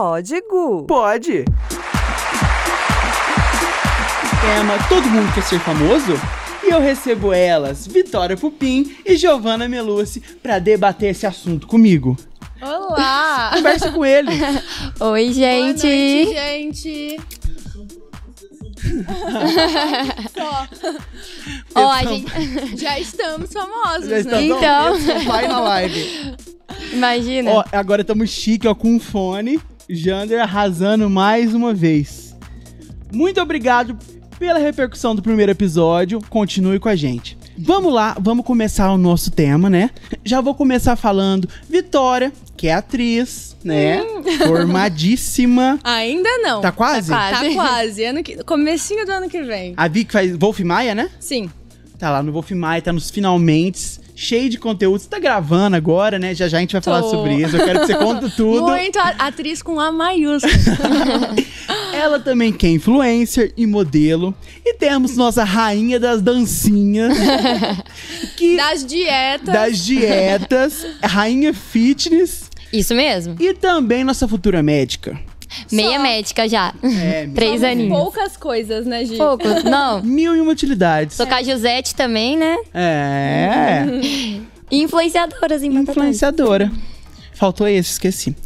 Pode, Gu. Pode. Tema Todo Mundo Quer Ser Famoso? E eu recebo elas, Vitória Pupim e Giovanna Melucci, para debater esse assunto comigo. Olá! Conversa com ele. Oi, gente. Boa noite, gente. Ó, a Então, gente. já estamos famosos, Já né? Então. Então. Vai na live. Imagina. Ó, agora estamos chique, ó, com um fone. Jander arrasando mais uma vez. Muito obrigado pela repercussão do primeiro episódio. Continue com a gente. Vamos lá, vamos começar o nosso tema, né? Já vou começar falando Vitória, que é atriz, né? Formadíssima. Ainda não. Tá quase? Tá Tá quase. Ano que... Comecinho do ano que vem. A Vic faz Wolf Maia, né? Sim. Tá lá no Wolf Maia, tá nos finalmente. Cheio de conteúdo. Você tá gravando agora, né? Já já a gente vai falar Tô. sobre isso. Eu quero que você conte tudo. Muito a- atriz com A maiúsculo. Ela também que é influencer e modelo. E temos nossa rainha das dancinhas. que das dietas. das dietas, rainha fitness Isso mesmo. e também nossa futura médica. Meia Só. médica já. É, Três Somos aninhos. poucas coisas, né, Gi? Pouco. Não. mil e uma utilidades. A Josete também, né? É, influenciadoras em influenciadora. Faltou esse, esqueci.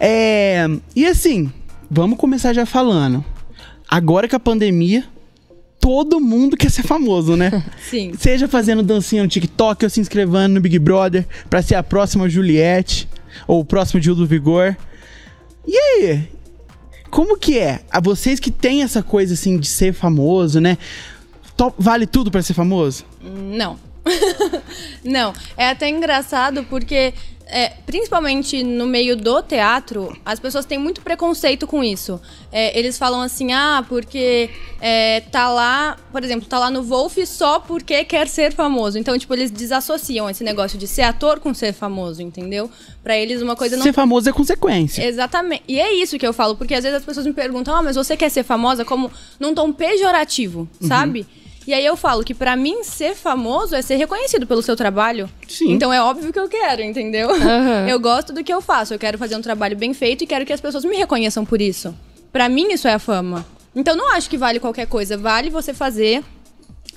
É, e assim, vamos começar já falando. Agora que a pandemia, todo mundo quer ser famoso, né? Sim. Seja fazendo dancinha no TikTok ou se inscrevendo no Big Brother pra ser a próxima Juliette ou o próximo Gil do Vigor. E aí? Como que é? A vocês que têm essa coisa assim de ser famoso, né? To- vale tudo pra ser famoso? Não. Não. É até engraçado porque, é, principalmente no meio do teatro, as pessoas têm muito preconceito com isso. É, eles falam assim, ah, porque é, tá lá, por exemplo, tá lá no Wolf só porque quer ser famoso. Então, tipo, eles desassociam esse negócio de ser ator com ser famoso, entendeu? Pra eles uma coisa não Ser famoso é consequência. Exatamente. E é isso que eu falo, porque às vezes as pessoas me perguntam: "Ah, mas você quer ser famosa como num tom pejorativo, Uhum. sabe?" E aí eu falo que pra mim ser famoso é ser reconhecido pelo seu trabalho. Sim. Então é óbvio que eu quero, entendeu? Aham. Eu gosto do que eu faço, eu quero fazer um trabalho bem feito e quero que as pessoas me reconheçam por isso. Pra mim isso é a fama. Então não acho que vale qualquer coisa, vale você fazer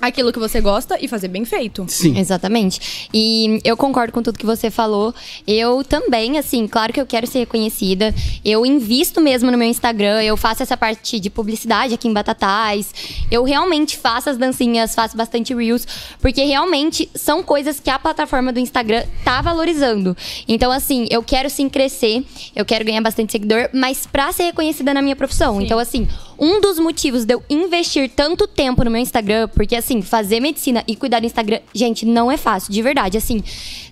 aquilo que você gosta e fazer bem feito. Sim. Exatamente. E eu concordo com tudo que você falou. Eu também, assim, claro que eu quero ser reconhecida. Eu invisto mesmo no meu Instagram. Eu faço essa parte de publicidade aqui em Batatais. Eu realmente faço as dancinhas, faço bastante reels. Porque realmente são coisas que a plataforma do Instagram tá valorizando. Então, assim, eu quero sim crescer. Eu quero ganhar bastante seguidor. Mas pra ser reconhecida na minha profissão. Então, assim, um dos motivos de eu investir tanto tempo no meu Instagram, porque assim, fazer medicina e cuidar do Instagram, gente, não é fácil, de verdade, assim.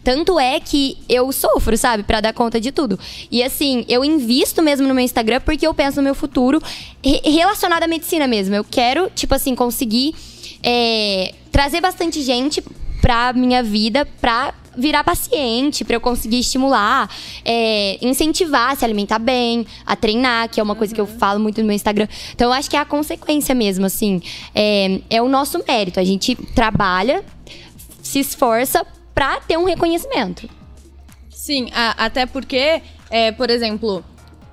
Tanto é que eu sofro, sabe, Pra dar conta de tudo. E assim, eu invisto mesmo no meu Instagram porque eu penso no meu futuro re- relacionado à medicina mesmo. Eu quero, tipo assim, conseguir é, trazer bastante gente pra minha vida, pra virar paciente, pra eu conseguir estimular, é, incentivar a se alimentar bem, a treinar, que é uma coisa que eu falo muito no meu Instagram. Então, eu acho que é a consequência mesmo, assim. É, é o nosso mérito. A gente trabalha, se esforça pra ter um reconhecimento. Sim, a- até porque, é, por exemplo,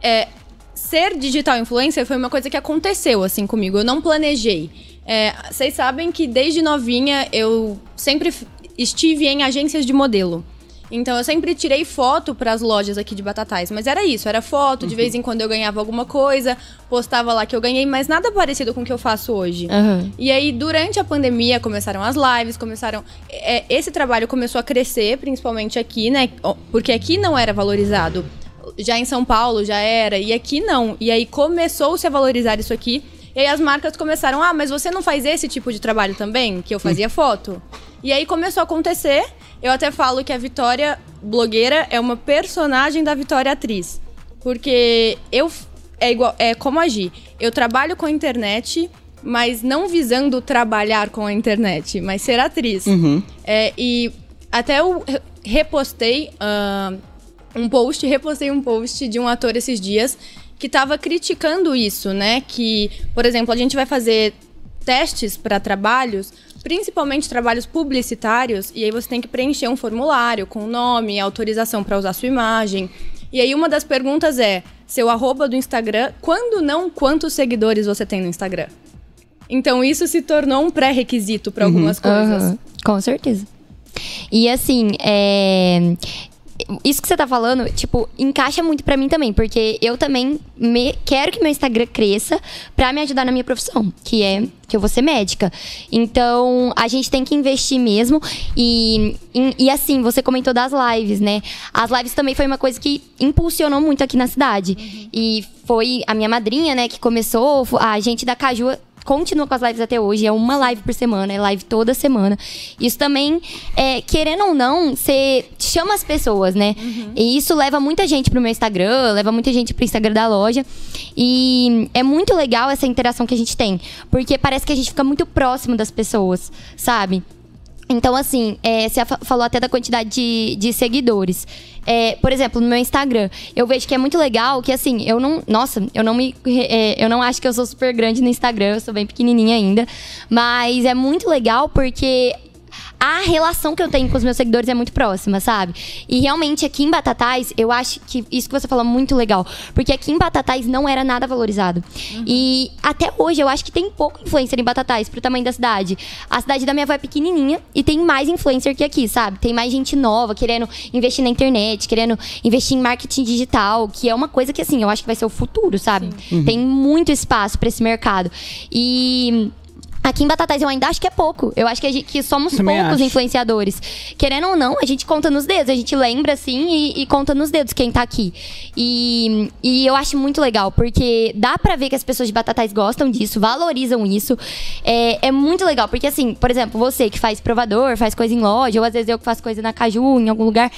é, ser digital influencer foi uma coisa que aconteceu assim comigo. Eu não planejei. É, Vocês sabem que desde novinha eu sempre estive em agências de modelo. Então eu sempre tirei foto para as lojas aqui de Batatais, mas era isso, era foto, de vez em quando eu ganhava alguma coisa, postava lá que eu ganhei, mas nada parecido com o que eu faço hoje. Aham. E aí, durante a pandemia, começaram as lives, começaram. é, esse trabalho começou a crescer, principalmente aqui, né? Porque aqui não era valorizado. Já em São Paulo já era, e aqui não. E aí começou-se a valorizar isso aqui. E aí as marcas começaram, ah, mas você não faz esse tipo de trabalho também? Que eu fazia foto. E aí começou a acontecer. Eu até falo que a Vitória blogueira é uma personagem da Vitória atriz. Porque eu é igual, é como agir. Eu trabalho com a internet, mas não visando trabalhar com a internet, mas ser atriz. É, e até eu re- repostei ah, um post, repostei um post de um ator esses dias que tava criticando isso, né? Que, por exemplo, a gente vai fazer testes para trabalhos, principalmente trabalhos publicitários, e aí você tem que preencher um formulário com nome, autorização para usar sua imagem. E aí uma das perguntas é: seu arroba do Instagram, quando não, quantos seguidores você tem no Instagram. Então isso se tornou um pré-requisito para algumas coisas. Aham, com certeza. E assim, é, isso que você tá falando, tipo, encaixa muito pra mim também, porque eu também me- quero que meu Instagram cresça pra me ajudar na minha profissão, que é que eu vou ser médica. Então, a gente tem que investir mesmo. E, em- e assim, você comentou das lives, né? As lives também foi uma coisa que impulsionou muito aqui na cidade. E foi a minha madrinha, né, que começou, a gente da Caju continua com as lives até hoje. É uma live por semana, é live toda semana. Isso também, é, querendo ou não, você chama as pessoas, né? E isso leva muita gente pro meu Instagram, leva muita gente pro Instagram da loja. E é muito legal essa interação que a gente tem. Porque parece que a gente fica muito próximo das pessoas, sabe? Então, assim, é, você fa- falou até da quantidade de, de seguidores. É, por exemplo, no meu Instagram, eu vejo que é muito legal que, assim, eu não. Nossa, eu não me. é, eu não acho que eu sou super grande no Instagram, eu sou bem pequenininha ainda. Mas é muito legal porque a relação que eu tenho com os meus seguidores é muito próxima, sabe? E realmente aqui em Batatais, eu acho que isso que você falou é muito legal. Porque aqui em Batatais não era nada valorizado. E até hoje eu acho que tem pouco influencer em Batatais pro tamanho da cidade. A cidade da minha avó é pequenininha e tem mais influencer que aqui, sabe? Tem mais gente nova querendo investir na internet, querendo investir em marketing digital, que é uma coisa que assim, eu acho que vai ser o futuro, sabe? Tem muito espaço pra esse mercado. E Aqui em Batatais eu ainda acho que é pouco. Eu acho que, gente, que somos Também poucos acho. influenciadores. Querendo ou não, a gente conta nos dedos. A gente lembra, assim, e, e conta nos dedos quem tá aqui. E, e eu acho muito legal, porque dá pra ver que as pessoas de Batatais gostam disso, valorizam isso. É, é muito legal, porque assim, por exemplo, você que faz provador, faz coisa em loja, ou às vezes eu que faço coisa na Caju, em algum lugar.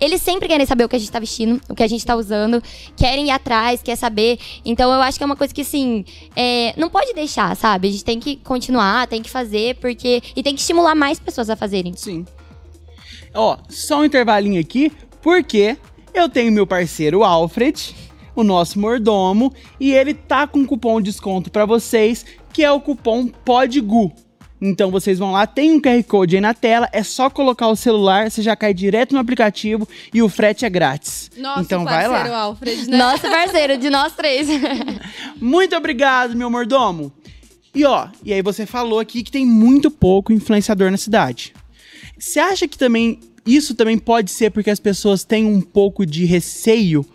Eles sempre querem saber o que a gente tá vestindo, o que a gente tá usando, querem ir atrás, quer saber. Então eu acho que é uma coisa que, assim, é, não pode deixar, sabe? A gente tem que continuar, tem que fazer, porque. E tem que estimular mais pessoas a fazerem. Sim. Ó, só um intervalinho aqui, porque eu tenho meu parceiro Alfred, o nosso mordomo, e ele tá com um cupom de desconto pra vocês, que é o cupom PODGU. Então vocês vão lá, tem um QR Code aí na tela, é só colocar o celular, você já cai direto no aplicativo e o frete é grátis. Nosso então vai parceiro lá. Alfred, né? Nosso parceiro, de nós três. Muito obrigado, meu mordomo. E ó, e aí você falou aqui que tem muito pouco influenciador na cidade. Você acha que também isso também pode ser porque as pessoas têm um pouco de receio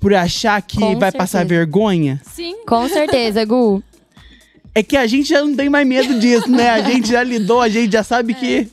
por achar que Com vai passar certeza. vergonha? Sim. Com certeza, Gu. É que a gente já não tem mais medo disso, né? A gente já lidou, a gente já sabe que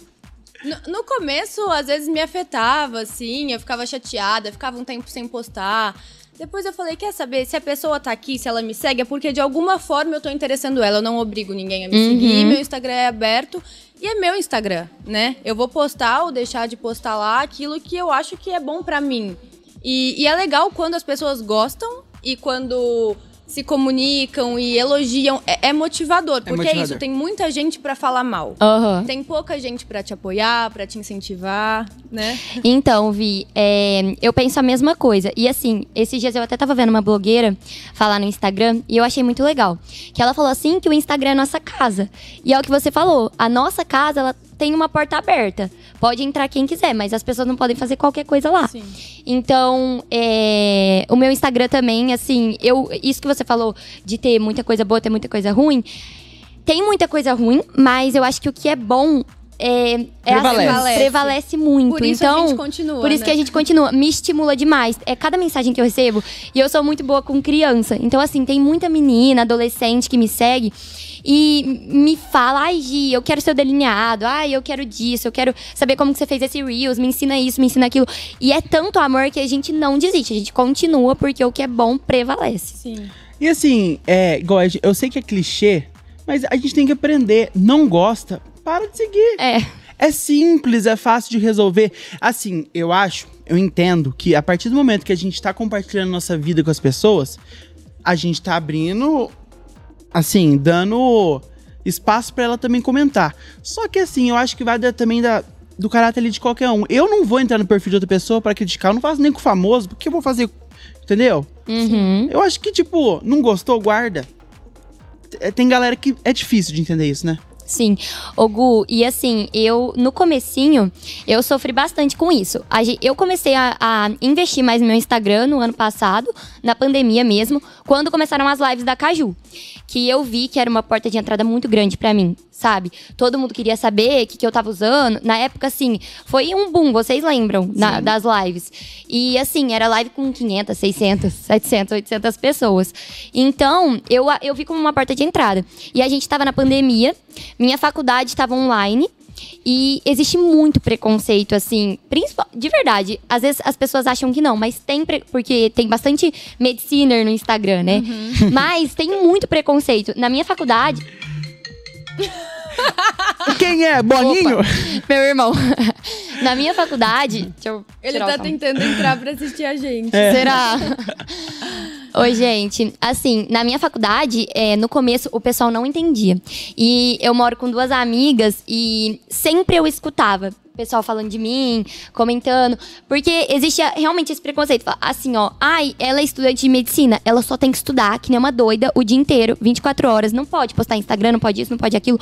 No, no começo, às vezes me afetava, assim, eu ficava chateada, ficava um tempo sem postar. Depois eu falei, quer saber, se a pessoa tá aqui, se ela me segue, é porque de alguma forma eu tô interessando ela. Eu não obrigo ninguém a me seguir, meu Instagram é aberto e é meu Instagram, né? Eu vou postar ou deixar de postar lá aquilo que eu acho que é bom pra mim. E, e é legal quando as pessoas gostam e quando se comunicam e elogiam. É, é motivador, porque é, motivador. isso, tem muita gente pra falar mal. Aham. Tem pouca gente pra te apoiar, pra te incentivar, né? Então, Vi, é, eu penso a mesma coisa. E assim, esses dias eu até tava vendo uma blogueira falar no Instagram e eu achei muito legal. Que ela falou assim que o Instagram é nossa casa. E é o que você falou. A nossa casa, ela tem uma porta aberta. Pode entrar quem quiser, mas as pessoas não podem fazer qualquer coisa lá. Sim. Então, é, o meu Instagram também, assim, eu, isso que você falou de ter muita coisa boa, ter muita coisa ruim, tem muita coisa ruim, mas eu acho que o que é bom é, é Prevalece. assim, prevalece muito. Por isso então, a gente continua. por isso né? que a gente continua. Me estimula demais. É cada mensagem que eu recebo. E eu sou muito boa com criança. Então, assim, tem muita menina, adolescente que me segue e me fala: ai, Gi, eu quero seu delineado. Ai, eu quero disso. Eu quero saber como que você fez esse Reels. Me ensina isso, me ensina aquilo. E é tanto amor que a gente não desiste. A gente continua porque o que é bom prevalece. Sim. E assim, é, igual eu sei que é clichê, mas a gente tem que aprender. Não gosta, para de seguir. É. É simples, é fácil de resolver. Assim, eu acho, eu entendo que a partir do momento que a gente tá compartilhando nossa vida com as pessoas, a gente tá abrindo, assim, dando espaço pra ela também comentar. Só que assim, eu acho que vai também da, do caráter ali de qualquer um. Eu não vou entrar no perfil de outra pessoa pra criticar, eu não faço nem com o famoso, porque eu vou fazer, entendeu? Uhum. Eu acho que, tipo, não gostou, guarda. Tem galera que é difícil de entender isso, né? Sim. Ô Gu, e assim, eu no comecinho, eu sofri bastante com isso. Eu comecei a, a investir mais no meu Instagram no ano passado, na pandemia mesmo, quando começaram as lives da Caju. Que eu vi que era uma porta de entrada muito grande pra mim, sabe? Todo mundo queria saber o que, que eu tava usando. Na época, assim, foi um boom, vocês lembram, na- das lives. E assim, era live com 500, 600, 700, 800 pessoas. Então, eu, eu vi como uma porta de entrada. E a gente tava na pandemia, minha faculdade estava online. E existe muito preconceito, assim, principal, de verdade. Às vezes as pessoas acham que não, mas tem, porque tem bastante mediciner no Instagram, né? Mas tem muito preconceito. Na minha faculdade, Quem é? Boninho? meu irmão, na minha faculdade, deixa eu Ele tá tentando entrar pra assistir a gente. É. Será? Oi, gente. Assim, na minha faculdade, é, no começo, o pessoal não entendia. E eu moro com duas amigas e sempre eu escutava pessoal falando de mim, comentando. Porque existia realmente esse preconceito. Assim, ó, ai, ela é estudante de medicina, ela só tem que estudar, que nem uma doida, o dia inteiro, 24 horas. Não pode postar Instagram, não pode isso, não pode aquilo.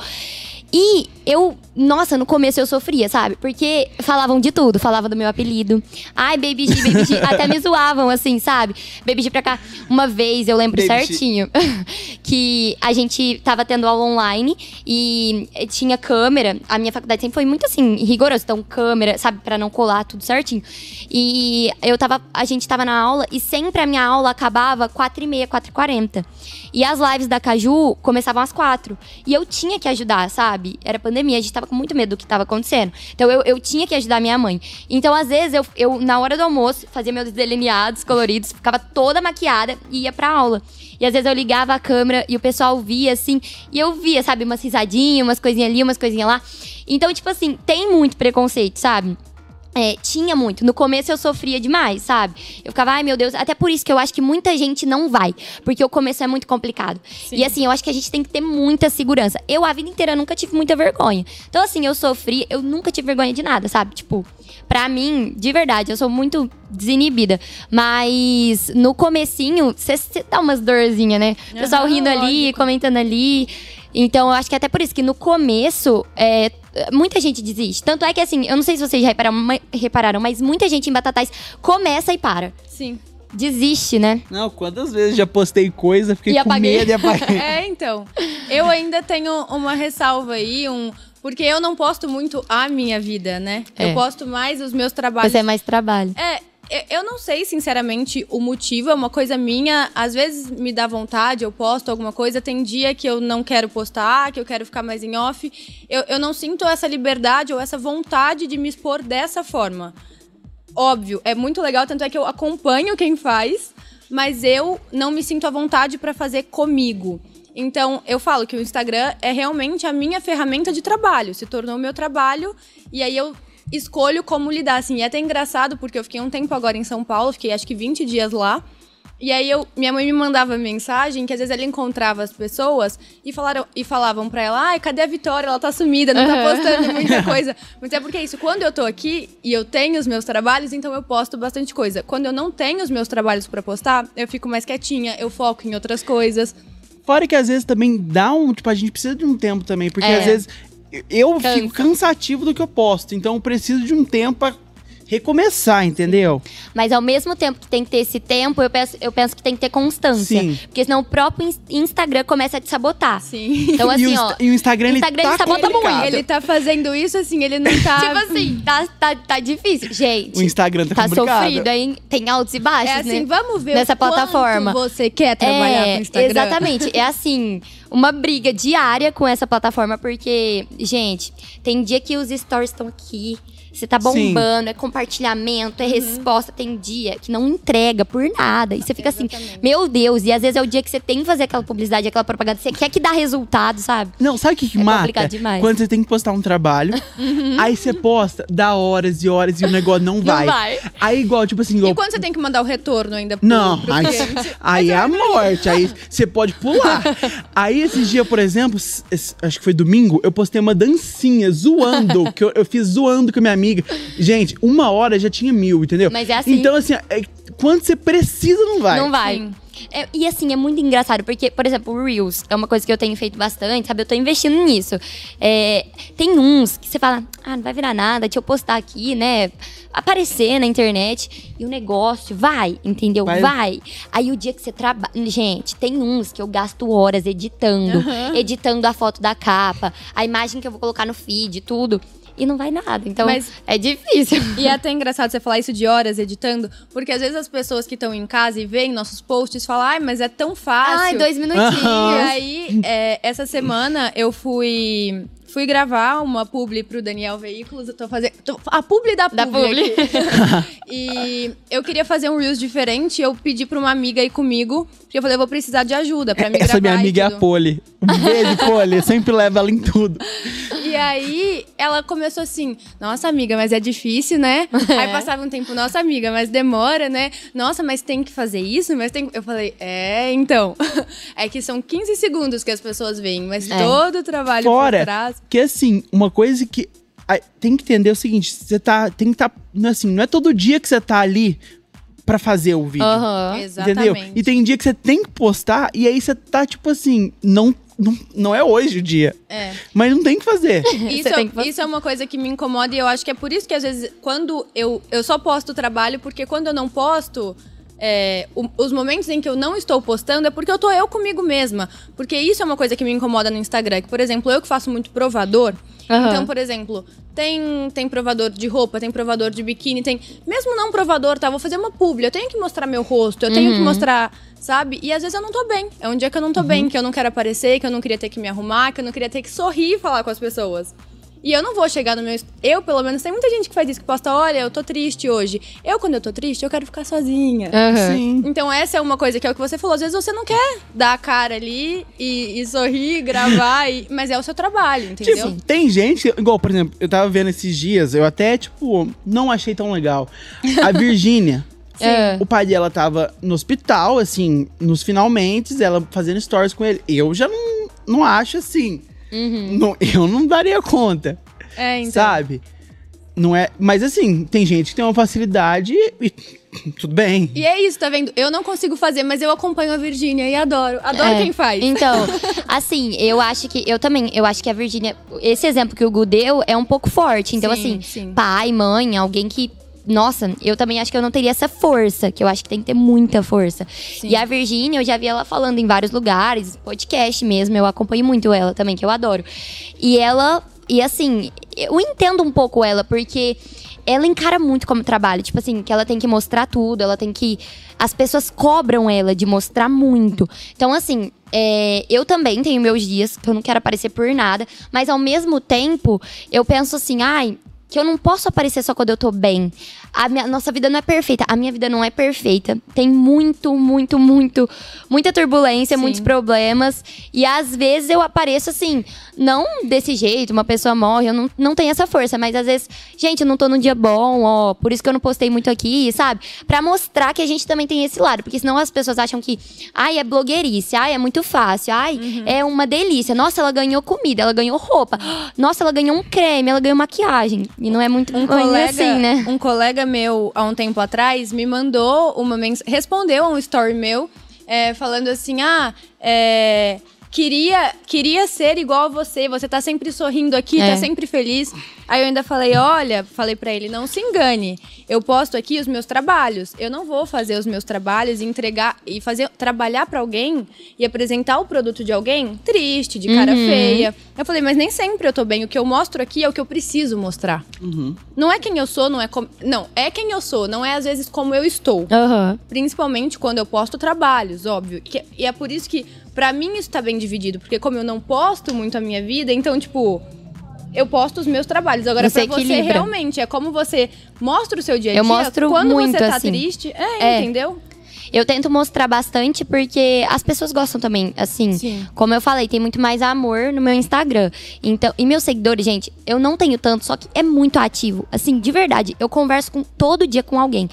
E eu, nossa, no começo eu sofria, sabe? Porque falavam de tudo, falavam do meu apelido. Ai, Baby G, Baby G. Até me zoavam, assim, sabe? Baby G pra cá. Uma vez, eu lembro Baby certinho, que a gente tava tendo aula online e tinha câmera. A minha faculdade sempre foi muito, assim, rigorosa. Então, câmera, sabe? Pra não colar tudo certinho. E eu tava, a gente tava na aula e sempre a minha aula acabava 4h30, 4h40. E as lives da Caju começavam às quatro. E eu tinha que ajudar, sabe? Era pandemia, a gente tava com muito medo do que tava acontecendo. Então eu, eu tinha que ajudar minha mãe. Então, às vezes, eu, eu, na hora do almoço, fazia meus delineados coloridos, ficava toda maquiada e ia pra aula. E às vezes eu ligava a câmera e o pessoal via, assim, e eu via, sabe, umas risadinhas, umas coisinhas ali, umas coisinhas lá. Então, tipo assim, tem muito preconceito, sabe? É, tinha muito. No começo eu sofria demais, sabe? Eu ficava, ai meu Deus. Até por isso que eu acho que muita gente não vai. Porque o começo é muito complicado. E assim, eu acho que a gente tem que ter muita segurança. Eu, a vida inteira, nunca tive muita vergonha. Então, assim, eu sofri, eu nunca tive vergonha de nada, sabe? Tipo, pra mim, de verdade, eu sou muito desinibida. Mas no comecinho, você dá umas dorzinhas, né? O pessoal rindo ali, comentando ali. Então, eu acho que até por isso que no começo, é, muita gente desiste. Tanto é que, assim, eu não sei se vocês repararam, mas muita gente em Batatais começa e para. Sim. Desiste, né? Não, quantas vezes já postei coisa, fiquei E com apaguei. medo e apaguei. É, então. Eu ainda tenho uma ressalva aí, um. Porque eu não posto muito a minha vida, né? É. Eu posto mais os meus trabalhos. Você é mais trabalho. É, eu- não sei, sinceramente, o motivo. É uma coisa minha. Às vezes me dá vontade, eu posto alguma coisa. Tem dia que eu não quero postar, que eu quero ficar mais em off. Eu, eu não sinto essa liberdade ou essa vontade de me expor dessa forma. Óbvio, é muito legal, tanto é que eu acompanho quem faz, mas eu não me sinto à vontade pra fazer comigo. Então, eu falo que o Instagram é realmente a minha ferramenta de trabalho, se tornou o meu trabalho, e aí eu escolho como lidar, assim. E é até engraçado, porque eu fiquei um tempo agora em São Paulo, fiquei acho que 20 dias lá, e aí eu, minha mãe me mandava mensagem que às vezes ela encontrava as pessoas e, falaram, e falavam pra ela, ai, cadê a Vitória? Ela tá sumida, não tá postando muita coisa. Mas é porque é isso, quando eu tô aqui e eu tenho os meus trabalhos, então eu posto bastante coisa. Quando eu não tenho os meus trabalhos pra postar, eu fico mais quietinha, eu foco em outras coisas. Fora que às vezes também dá um. Tipo, a gente precisa de um tempo também. Porque É. às vezes eu Cansa. fico cansativo do que eu posto. Então eu preciso de um tempo pra recomeçar, entendeu? Mas ao mesmo tempo que tem que ter esse tempo, eu penso, eu penso que tem que ter constância. Sim. Porque senão o próprio ins- Instagram começa a te sabotar. Sim. Então, e, assim, o, ó. Insta- e o Instagram, ele Instagram, tá ele sabota complicado. muito. Ele tá fazendo isso assim, ele não tá. Tipo assim, tá, tá, tá difícil. Gente, O Instagram tá, tá complicado. sofrido, hein? Tem altos e baixos, É assim, né? vamos ver Nessa plataforma. você quer trabalhar é, com o Instagram. Exatamente. É assim, uma briga diária com essa plataforma, porque, gente, tem dia que os stories estão aqui. Você tá Sim. bombando, é compartilhamento, é resposta. Tem dia que não entrega por nada. E você fica assim, Exatamente. meu Deus. E às vezes é o dia que você tem que fazer aquela publicidade, aquela propaganda. Você quer que dá resultado, sabe? Não, sabe o que, que É mata? complicado demais. Quando você tem que postar um trabalho, aí você posta, dá horas e horas e o negócio não vai. vai. Aí, igual, tipo assim, igual. E quando você tem que mandar o retorno ainda pro, Não, pro aí, aí é a morte. Aí você pode pular. Aí esses dias, por exemplo, acho que foi domingo, eu postei uma dancinha zoando, que eu, eu fiz zoando com a minha amiga. Gente, uma hora já tinha mil, entendeu? Mas é assim. Então, assim, é- quando você precisa, não vai. Não vai. Sim. É, e assim, é muito engraçado, porque, por exemplo, o Reels é uma coisa que eu tenho feito bastante, sabe? Eu tô investindo nisso. É, tem uns que você fala, ah, não vai virar nada, deixa eu postar aqui, né? Aparecer na internet. E o negócio vai, entendeu? Vai. Vai. Aí o dia que você trabalha. Gente, tem uns que eu gasto horas editando, editando a foto da capa, a imagem que eu vou colocar no feed, tudo. E não vai nada. Então, Mas- é difícil. E é até engraçado você falar isso de horas editando, porque às vezes as pessoas que estão em casa e veem nossos posts falam, ai, mas é tão fácil. Ai, dois minutinhos. Aham. E aí, é, essa semana eu fui fui gravar uma publi pro Daniel Veículos. Eu tô fazendo. tô- a publi da publi. Da publi. e eu queria fazer um Reels diferente. Eu pedi pra uma amiga ir comigo. Porque eu falei, eu vou precisar de ajuda pra me Essa gravar. minha e amiga é a. Poli. Um beijo, Poli. Sempre levo ela em tudo. E aí, ela começou assim: Nossa, amiga, mas é difícil, né? Aí passava um tempo, nossa, amiga, mas demora, né? Nossa, mas tem que fazer isso? Mas tem. Eu falei: É, então. É que são 15 segundos que as pessoas veem, mas É. todo o trabalho por Fora trás. Que, assim, uma coisa que a- tem que entender é o seguinte: você tá. Tem que estar. assim, não é todo dia que você tá ali pra fazer o vídeo. Aham. Exatamente. Entendeu? E tem dia que você tem que postar e aí você tá, tipo assim, não, não, não é hoje o dia. É. Mas não tem que fazer. Isso, Você tem que fazer. isso é uma coisa que me incomoda e eu acho que é por isso que às vezes, quando eu, eu só posto o trabalho, porque quando eu não posto, é, o- os momentos em que eu não estou postando é porque eu tô eu comigo mesma. Porque isso é uma coisa que me incomoda no Instagram. Que, por exemplo, eu que faço muito provador. Aham. Então, por exemplo, tem, tem provador de roupa, tem provador de biquíni, tem. Mesmo não provador, tá? Vou fazer uma publi. Eu tenho que mostrar meu rosto, eu tenho que mostrar, sabe? E às vezes eu não tô bem. É um dia que eu não tô bem, que eu não quero aparecer, que eu não queria ter que me arrumar, que eu não queria ter que sorrir e falar com as pessoas. E eu não vou chegar no meu. Eu, pelo menos, tem muita gente que faz isso, que posta, olha, eu tô triste hoje. Eu, quando eu tô triste, eu quero ficar sozinha. Aham. Sim. Então, essa é uma coisa que é o que você falou. Às vezes você não quer dar a cara ali e, e sorrir, gravar, e- mas é o seu trabalho, entendeu? Tipo, tem gente, que- igual, por exemplo, eu tava vendo esses dias, eu até, tipo, não achei tão legal. A Virgínia. É. O pai dela tava no hospital, assim, nos finalmente, ela fazendo stories com ele. Eu já não, não acho assim. Uhum. Não- eu não daria conta, É, então. sabe? Não é. Mas assim, tem gente que tem uma facilidade e tudo bem. E é isso, tá vendo? Eu não consigo fazer, mas eu acompanho a Virgínia e adoro. Adoro É. quem faz. Então, assim, eu acho que. Eu também, eu acho que a Virgínia. Esse exemplo que o Gu deu é um pouco forte. Então, Sim, assim, sim. pai, mãe, alguém que. Nossa, eu também acho que eu não teria essa força, que eu acho que tem que ter muita força. E a Virgínia, eu já vi ela falando em vários lugares, podcast mesmo, eu acompanho muito ela também, que eu adoro. E ela, e assim, eu entendo um pouco ela, porque ela encara muito como trabalho. Tipo assim, que ela tem que mostrar tudo, ela tem que. As pessoas cobram ela de mostrar muito. Então, assim, é, eu também tenho meus dias que eu não quero aparecer por nada, mas ao mesmo tempo, eu penso assim, ai. Que eu não posso aparecer só quando eu tô bem. A minha- nossa vida não é perfeita. A minha vida não é perfeita. Tem muito, muito, muito, muita turbulência, Sim. muitos problemas. E às vezes eu apareço assim, não desse jeito, uma pessoa morre, eu não, não tenho essa força, mas às vezes, gente, eu não tô num dia bom, ó, por isso que eu não postei muito aqui, sabe? Pra mostrar que a gente também tem esse lado, porque senão as pessoas acham que, ai, é blogueirice, ai, é muito fácil, ai, é uma delícia. Nossa, ela ganhou comida, ela ganhou roupa. Nossa, ela ganhou um creme, ela ganhou maquiagem. E não é muito Um colega, assim, né? um colega meu, há um tempo atrás, me mandou uma mensagem, respondeu a um story meu, é, falando assim, ah, é, queria, queria ser igual a você, você tá sempre sorrindo aqui, É. tá sempre feliz. Aí eu ainda falei, olha, falei pra ele, não se engane, eu posto aqui os meus trabalhos, eu não vou fazer os meus trabalhos e entregar, e fazer, trabalhar pra alguém e apresentar o produto de alguém triste, de cara Uhum. feia. Eu falei, mas nem sempre eu tô bem, o que eu mostro aqui é o que eu preciso mostrar. Não é quem eu sou, não é como. Não, é quem eu sou, não é às vezes como eu estou. Aham. Principalmente quando eu posto trabalhos, óbvio. E é por isso que, pra mim, isso tá bem dividido. Porque como eu não posto muito a minha vida, então, tipo. Eu posto os meus trabalhos. Agora, Você pra você equilibra. realmente, é como você mostra o seu dia a dia. Eu mostro quando muito, você tá assim. triste. É, É. entendeu? Eu tento mostrar bastante porque as pessoas gostam também, assim. Sim. Como eu falei, tem muito mais amor no meu Instagram. Então, e meus seguidores, gente, eu não tenho tanto, só que é muito ativo. Assim, de verdade, eu converso com todo dia com alguém.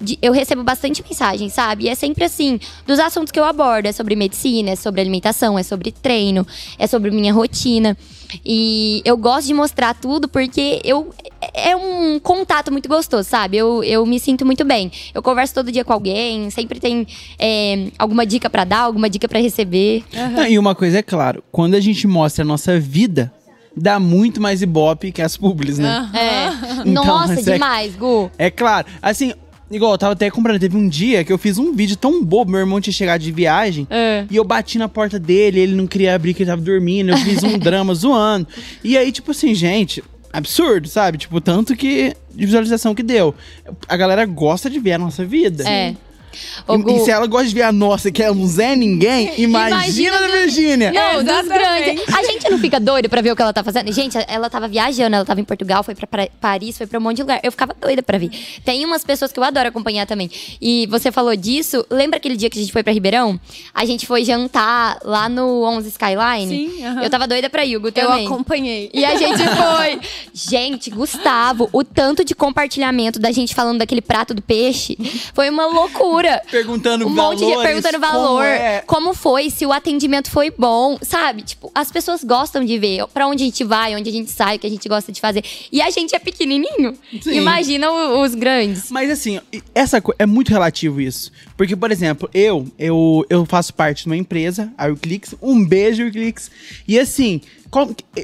De- eu recebo bastante mensagem, sabe? E é sempre assim, dos assuntos que eu abordo. É sobre medicina, é sobre alimentação, é sobre treino, é sobre minha rotina. E eu gosto de mostrar tudo porque eu é um contato muito gostoso, sabe? Eu, eu me sinto muito bem. Eu converso todo dia com alguém, sempre tem é, alguma dica pra dar, alguma dica pra receber. Não, E uma coisa é claro, quando a gente mostra a nossa vida, dá muito mais ibope que as publis, né? É. Então, Nossa, é- demais, Gu. É claro. Assim, igual, eu tava até comprando. Teve um dia que eu fiz um vídeo tão bobo. Meu irmão tinha chegado de viagem. É. E eu bati na porta dele, ele não queria abrir, que ele tava dormindo. Eu fiz um drama zoando. E aí, tipo assim, gente, absurdo, sabe? Tipo, tanto que de visualização que deu. A galera gosta de ver a nossa vida. É. E, Gu, e se ela gosta de ver a nossa, que é um Zé Ninguém, imagina, Imagina a do- Virgínia. Não, das grandes. A gente não fica doida pra ver o que ela tá fazendo. Gente, ela tava viajando, ela tava em Portugal, foi pra pra Paris, foi pra um monte de lugar. Eu ficava doida pra ver. Tem umas pessoas que eu adoro acompanhar também. E você falou disso, lembra aquele dia que a gente foi pra Ribeirão? A gente foi jantar lá no 11 Skyline? Sim, aham. Eu tava doida pra Hugo Eu também. acompanhei. E a gente foi. Gente, Gustavo, o tanto de compartilhamento da gente falando daquele prato do peixe foi uma loucura. Perguntando Um monte de gente valores, perguntando como valor, é. como foi, se o atendimento foi bom, sabe? Tipo, as pessoas gostam de ver pra onde a gente vai, onde a gente sai, o que a gente gosta de fazer. E a gente é pequenininho. Sim. Imagina os grandes. Mas assim, essa é muito relativo isso. Porque, por exemplo, eu, eu, eu faço parte de uma empresa, a Uclix, um beijo, Uclix. E assim, como-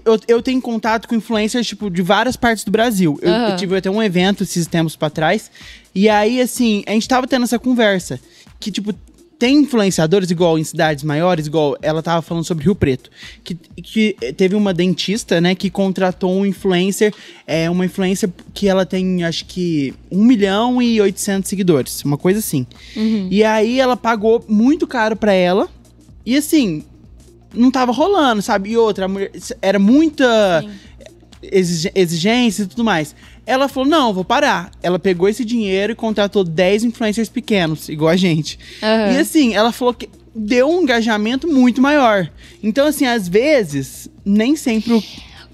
eu, eu tenho contato com influencers, tipo, de várias partes do Brasil. Eu, Aham. eu tive até um evento esses tempos pra trás. E aí, assim, a gente tava tendo essa conversa. Que, tipo, tem influenciadores, igual em cidades maiores, igual ela tava falando sobre Rio Preto, que, que teve uma dentista, né, que contratou um influencer, é uma influencer que ela tem, acho que, 1 milhão e 800 seguidores, uma coisa assim. E aí ela pagou muito caro pra ela, e assim, não tava rolando, sabe? E outra, a mulher, era muita exigência e tudo mais. Ela falou: não, vou parar. Ela pegou esse dinheiro e contratou 10 influencers pequenos, igual a gente. Aham. E assim, ela falou que deu um engajamento muito maior. Então, assim, às vezes, nem sempre o.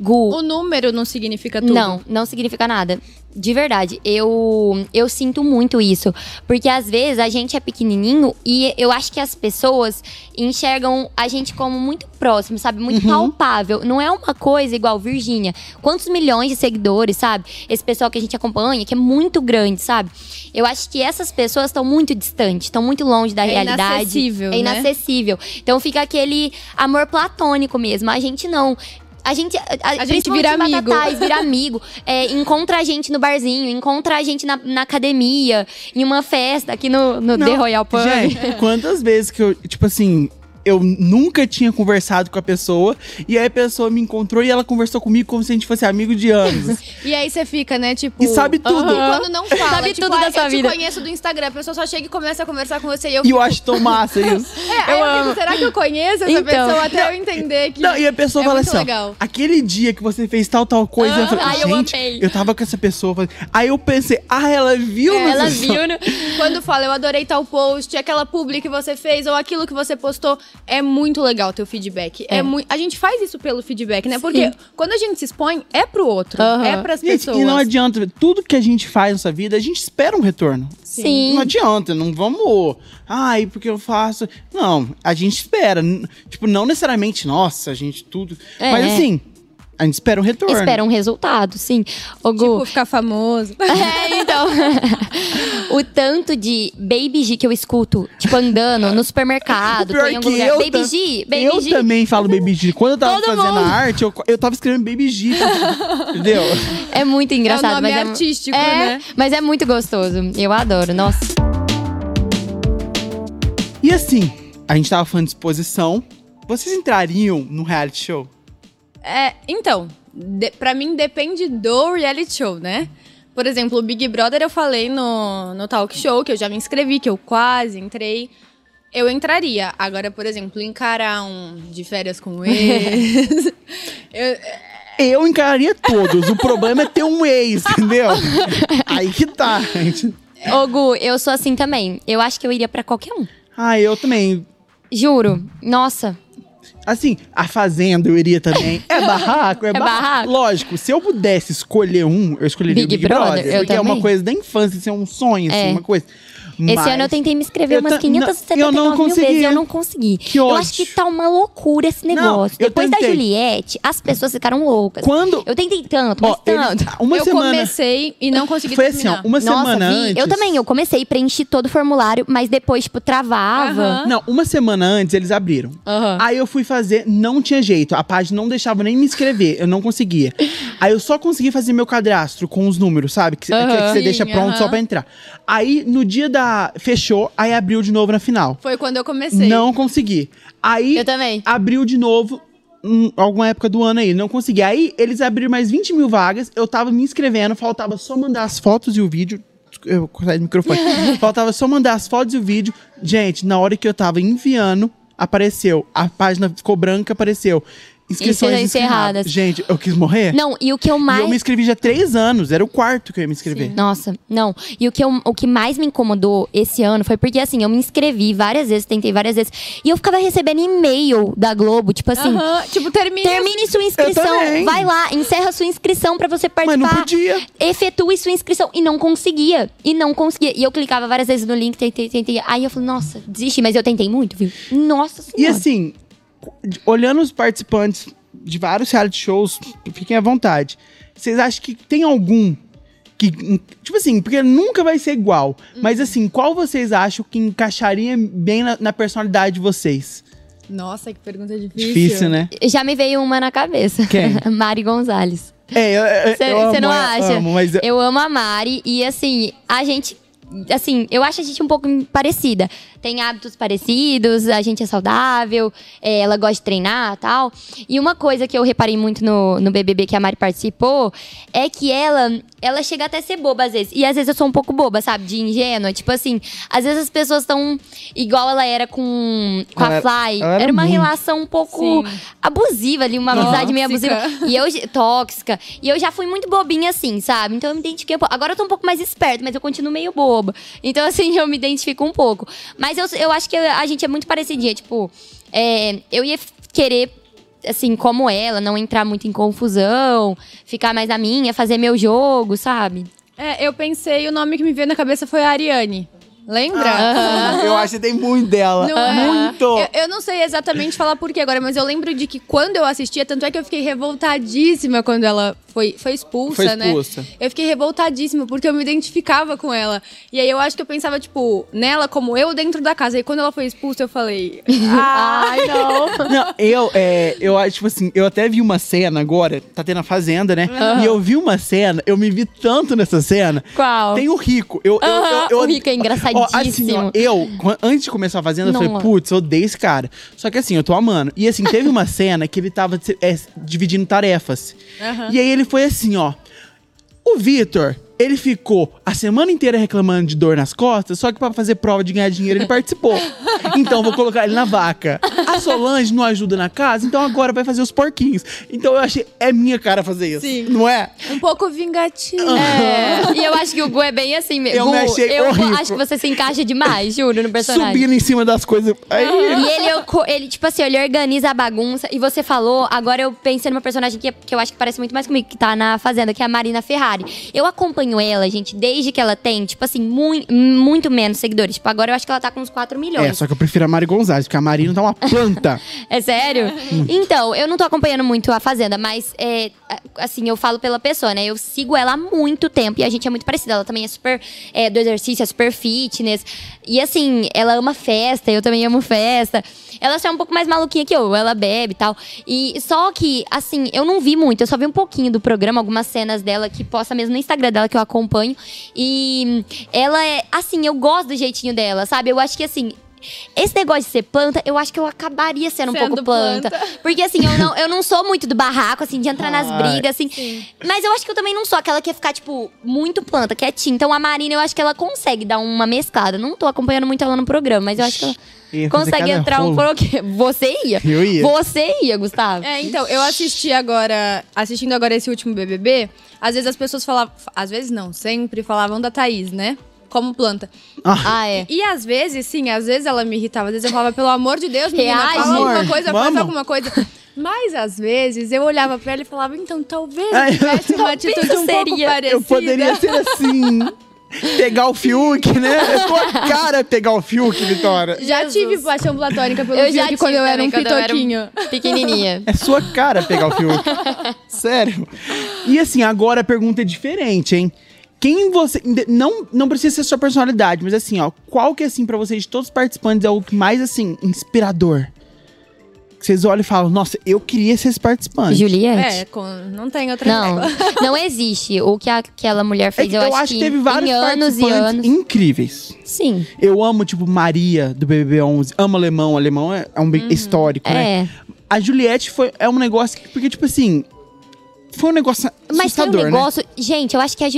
Gu, O número não significa tudo. Não, não significa nada. De verdade, eu, eu sinto muito isso. Porque às vezes a gente é pequenininho e eu acho que as pessoas enxergam a gente como muito próximo, sabe? Muito palpável. Não é uma coisa igual Virgínia. Quantos milhões de seguidores, sabe? Esse pessoal que a gente acompanha, que é muito grande, sabe? Eu acho que essas pessoas estão muito distantes, estão muito longe da É realidade. inacessível, É né? inacessível. Então fica aquele amor platônico mesmo. A gente não. A gente, a, A gente vira amigo. Batatais, vira amigo. É, encontra a gente no barzinho, encontra a gente na, na academia, em uma festa aqui no, no The Royal Pub. Gente, quantas vezes que eu, tipo assim. Eu nunca tinha conversado com a pessoa, e aí a pessoa me encontrou e ela conversou comigo como se a gente fosse amigo de anos. E aí você fica, né, tipo... E sabe tudo. E quando não fala, Sabe tipo, tudo da ah, sua eu vida. te conheço do Instagram, a pessoa só chega e começa a conversar com você e eu E fico... eu acho tão massa isso. É, aí eu fico, será que eu conheço essa Então. pessoa até eu entender que... Não, e a pessoa é fala assim, ó, legal. aquele dia que você fez tal, tal coisa, eu falei, ai, eu gente, amei. eu tava com essa pessoa. falei- Aí eu pensei, ah, ela viu, É, Ela eu viu, né? Quando fala, eu adorei tal post, aquela publi que você fez ou aquilo que você postou, é muito legal o teu feedback. É. É. a gente faz isso pelo feedback, né? Porque quando a gente se expõe, é pro outro, Aham. é pras Gente, pessoas. e não adianta, tudo que a gente faz nessa vida, a gente espera um retorno. Sim. Não adianta, não vamos. Ai, porque eu faço. Não, a gente espera. Tipo, não necessariamente, nossa, a gente tudo. É. Mas assim, a gente espera um retorno. Espera um resultado, sim. Ô, Gu, Tipo, ficar famoso. É, então. o tanto de Baby G que eu escuto, tipo, andando no supermercado, O pior tô em algum que lugar. eu Baby G, Baby eu G. também falo Baby G. Quando eu tava Todo fazendo mundo. a arte, eu, eu tava escrevendo Baby G. entendeu? É muito engraçado. nome mas é, artístico, é, né? Mas é muito gostoso. Eu adoro, nossa. E assim, a gente tava falando de exposição. Vocês entrariam no reality show? É, então, de, pra mim depende do reality show, né? Por exemplo, o Big Brother eu falei no, no talk show, que eu já me inscrevi, que eu quase entrei. Eu entraria. Agora, por exemplo, encarar um de férias com ex. eu, Eu encararia todos. o problema é ter um ex, entendeu? Aí que tá, gente. Ô, Gu, eu sou assim também. Eu acho que eu iria pra qualquer um. Ah, eu também. Juro. Nossa. Assim, a Fazenda eu iria também. É barraco, é, É barraco. barraco. Lógico, se eu pudesse escolher um, eu escolheria Big o Big Brother, Brother. porque é uma coisa da infância, assim, é um sonho, assim, É. uma coisa. Esse Mas- ano eu tentei me inscrever Eu umas ta- 579 não, eu não mil vezes e eu não consegui. Que eu ódio. acho que tá uma loucura esse Não, negócio. eu Depois da. Juliette, as pessoas ficaram loucas. Quando. Eu tentei tanto, mas Ó, tanto. uma eu semana. comecei e não consegui Foi assim, ó, terminar. uma Nossa, semana vi. antes. Eu também, eu comecei, preenchi todo o formulário, mas depois, tipo, travava. Não, uma semana antes eles abriram. Aí eu fui fazer, não tinha jeito. A página não deixava nem me inscrever, eu não conseguia. Aí eu só consegui fazer meu cadastro com os números, sabe? Que, que- que você Sim, deixa pronto só pra entrar. Aí no dia da. Fechou, aí abriu de novo na final. Foi quando eu comecei. Não consegui. Aí Eu também. abriu de novo. Em alguma época do ano aí, não consegui. Aí eles abriram mais 20 mil vagas, eu tava me inscrevendo, faltava só mandar as fotos e o vídeo. Eu cortei o microfone. faltava só mandar as fotos e o vídeo. Gente, na hora que eu tava enviando, apareceu. A página ficou branca, apareceu. Inscrições encerradas. encerradas. Gente, eu quis morrer. Não, e o que eu E mais. eu me inscrevi já há três anos, era o quarto que eu ia me inscrever. Nossa, não. E o que, eu- o que mais me incomodou esse ano foi porque, assim, eu me inscrevi várias vezes, tentei várias vezes. E eu ficava recebendo e-mail da Globo, tipo assim. Aham, Tipo, termina. Termine sua inscrição. Vai lá, encerra sua inscrição pra você Mas participar. não podia. Efetue sua inscrição. E não conseguia. E não conseguia. E eu clicava várias vezes no link, tentei, tentei. Aí eu falei, nossa, desisti. Mas eu tentei muito, viu? Nossa E senhora. assim, olhando os participantes de vários reality shows, fiquem à vontade. Vocês acham que tem algum que. Tipo assim, porque nunca vai ser igual. Mas assim, qual vocês acham que encaixaria bem na, na personalidade de vocês? Nossa, que pergunta difícil. Difícil, né? Já me veio uma na cabeça. Quem? Mari Gonzalez. É, eu, eu, Cê- eu cê amo, não eu acha? amo, mas eu- Eu amo a Mari e assim, a gente. Assim, eu acho a gente um pouco parecida. Tem hábitos parecidos, a gente é saudável, é, ela gosta de treinar tal. E uma coisa que eu reparei muito no, no BBB que a Mari participou é que ela, ela chega até a ser boba às vezes. E às vezes eu sou um pouco boba, sabe? De ingênua. Tipo assim, às vezes as pessoas estão igual ela era com, com Ela a era- Fly. ela era Era uma muito. relação um pouco Sim. abusiva ali, uma amizade meio Tóxica. abusiva. E eu, tóxica. E eu já fui muito bobinha assim, sabe? Então eu me identifiquei um pouco. Agora eu tô um pouco mais esperta, mas eu continuo meio boba. Então, assim, eu me identifico um pouco. Mas eu, eu acho que a gente é muito parecidinha. Tipo, é, eu ia querer. Assim, como ela, não entrar muito em confusão, ficar mais na minha, fazer meu jogo, sabe? É, eu pensei, o nome que me veio na cabeça foi a Ariane. Lembra? Ah, eu acho que tem muito dela. Não é? Muito! Eu, eu não sei exatamente falar por que agora, mas eu lembro de que quando eu assistia, tanto é que eu fiquei revoltadíssima quando ela foi, foi expulsa, Foi né? expulsa. Eu fiquei revoltadíssima porque eu me identificava com ela. E aí eu acho que eu pensava, tipo, nela como eu dentro da casa. E quando ela foi expulsa, eu falei, ai, não. Não, eu, é, eu acho, tipo assim, eu até vi uma cena agora, tá tendo a Fazenda, né? E eu vi uma cena, eu me vi tanto nessa cena. Qual? Tem o Rico. Eu, eu- Aham, eu, eu, o Rico é engraçadíssimo. Ó, assim, ó, eu, antes de começar a Fazenda, eu falei, Não. putz, eu odeio esse cara. Só que assim, eu tô amando. E assim, teve uma cena que ele tava é, dividindo tarefas. E aí ele foi assim, ó. O Vitor, ele ficou a semana inteira reclamando de dor nas costas, só que pra fazer prova de ganhar dinheiro ele participou. então vou colocar ele na vaca. A Solange não ajuda na casa, então agora vai fazer os porquinhos. Então eu achei, é minha cara fazer isso. Sim. Não é? Um pouco vingativo. É, e eu acho que o Gu é bem assim mesmo. Eu me Gu, achei eu horrível. acho que você se encaixa demais, juro, no personagem. Subindo em cima das coisas. Aí, E ele, eu ele, tipo assim, ele organiza a bagunça. E você falou, agora eu pensei numa personagem que, que eu acho que parece muito mais comigo, que tá na Fazenda, que é a Marina Ferrari. Eu acompanho ela, gente, desde que ela tem, tipo assim, mui- muito menos seguidores. Tipo, agora eu acho que ela tá com uns 4 É, milhões. só que eu prefiro a Mari Gonzalez, porque a Marina tá uma planta. É sério? Então, eu não tô acompanhando muito a Fazenda, mas, é, assim, eu falo pela pessoa, né? Eu sigo ela há muito tempo e a gente é muito parecida. Ela também é super é, do exercício, é super fitness. E, assim, ela ama festa, eu também amo festa. Ela só é um pouco mais maluquinha que eu, ela bebe e tal. E só que, assim, eu não vi muito, eu só vi um pouquinho do programa, algumas cenas dela que posta mesmo no Instagram dela que eu acompanho. E ela é, assim, eu gosto do jeitinho dela, sabe? Eu acho que, assim, esse negócio de ser planta, eu acho que eu acabaria sendo, um Sendo pouco planta. planta. Porque, assim, eu não, eu não sou muito do barraco, assim, de entrar nas Ai. brigas, assim. Mas eu acho que eu também não sou aquela que ia ficar, tipo, muito planta, quietinha. Então a Marina, eu acho que ela consegue dar uma mesclada. Não tô acompanhando muito ela no programa, mas eu acho que ela consegue entrar um pouco. Você ia? Eu ia. Você ia, Gustavo? É, então, eu assisti agora, assistindo agora esse último BBB, às vezes as pessoas falavam, às vezes não, sempre falavam da Thaís, né? Como planta. Ah, é. E às vezes, sim, às vezes ela me irritava. Às vezes eu falava, pelo amor de Deus, menina, Reage. fala alguma coisa, vamos. faz alguma coisa. Mas às vezes eu olhava pra ela e falava, então talvez eu tivesse uma talvez atitude um pouco seria. parecida. Eu poderia ser assim. Pegar o Fiuk, né? É tua cara pegar o Fiuk, Vitória. Já Jesus. tive paixão platônica pelo Eu já Fiuk quando tive eu era um quando eu era um- pitoquinho. Pequenininha. É sua cara pegar o Fiuk. Sério. E assim, agora a pergunta é diferente, hein? Quem você. Não, não precisa ser sua personalidade, mas assim, ó, qual que, assim, pra vocês, de todos os participantes, é o que mais, assim, inspirador? Que vocês olham e falam, nossa, eu queria ser esse participante. Juliette? É, com, não tem outra Não, régua. não existe. O que aquela mulher É fez, que eu, acho que teve vários anos e anos. incríveis. Sim. Eu amo, tipo, Maria, do BBB 11. Amo Alemão. Alemão é, é um big histórico, né? É. A Juliette foi, é um negócio que... Porque, tipo assim... Foi um negócio Mas tem um assustador, né? negócio. Gente, eu acho que a.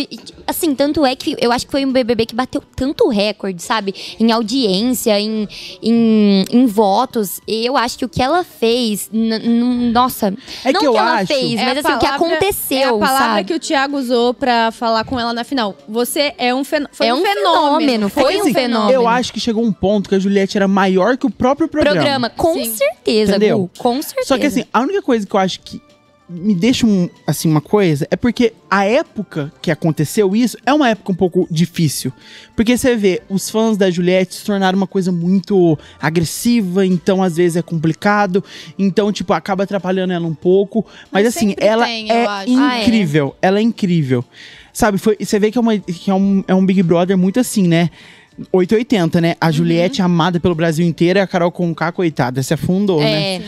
Assim, tanto é que eu acho que foi um BBB que bateu tanto recorde, sabe? Em audiência, em, em, em votos. E eu acho que o que ela fez. Nossa. É não que eu ela acho- fez, É mas assim, o que aconteceu, É a palavra sabe? que o Thiago usou pra falar com ela na final. Você é um, fen foi É um um fenômeno. fenômeno, Foi foi um um fenômeno. fenômeno. Eu acho que chegou um ponto que a Juliette era maior que o próprio programa. Programa, com Sim. certeza, Entendeu? Gu, com certeza. Só que assim, a única coisa que eu acho que me deixa um, assim uma coisa é porque a época que aconteceu isso é uma época um pouco difícil. Porque você vê, os fãs da Juliette se tornaram uma coisa muito agressiva, então às vezes é complicado, então tipo acaba atrapalhando ela um pouco, mas, Mas assim, ela tem, é acho. Ah, é? incrível, ela é incrível. Sabe, foi, você vê que é, uma, que é, um, é um Big Brother muito assim, né? 880, né? A Juliette Uhum. amada pelo Brasil inteiro e a Carol Conká, coitada, se afundou, né? É,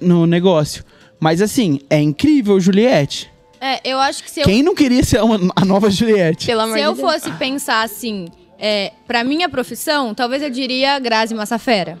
no negócio. Mas assim, é incrível, Juliette. É, eu acho que se eu, Quem não queria ser uma- a nova Juliette? pelo amor se de eu Deus. fosse pensar assim, é, pra minha profissão, talvez eu diria Grazi Massafera.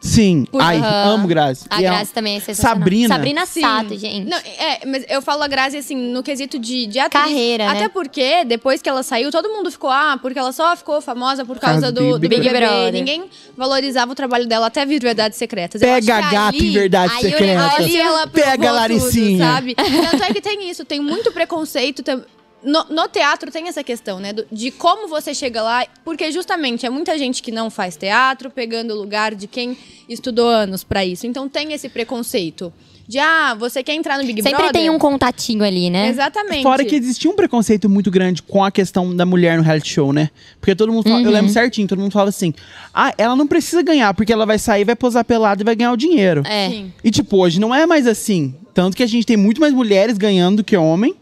Sim. Por- Ai, Aham. amo Grazi. A E é- Grazi também é sensacional. Sabrina. Sabrina Sim. Sato, gente. Não, é, mas eu falo a Grazi assim, no quesito de, de atriz. Carreira, né? Até porque, depois que ela saiu, todo mundo ficou, ah, porque ela só ficou famosa por causa do, do do Big Big, Brother. Brother. Ninguém valorizava o trabalho dela, até vir Verdades Secretas. Eu Pega a gata ali- em verdade aí o secreta. negócio- Ali ela Pega a Laricinha. tudo, sabe? Tanto é que tem isso, tem muito preconceito. tam- No, no teatro tem essa questão, né? do- de como você chega lá, porque justamente é muita gente que não faz teatro, pegando o lugar de quem estudou anos pra isso. Então tem esse preconceito. De, ah, você quer entrar no Big Sempre Brother? tem um contatinho ali, né? Exatamente. Fora que existia um preconceito muito grande com a questão da mulher no reality show, né? Porque todo mundo fala, eu Uhum. lembro certinho, todo mundo falava assim: ah, ela não precisa ganhar, porque ela vai sair, vai posar pelada e vai ganhar o dinheiro. É. Sim. E tipo, hoje não é mais assim. Tanto que a gente tem muito mais mulheres ganhando do que homem,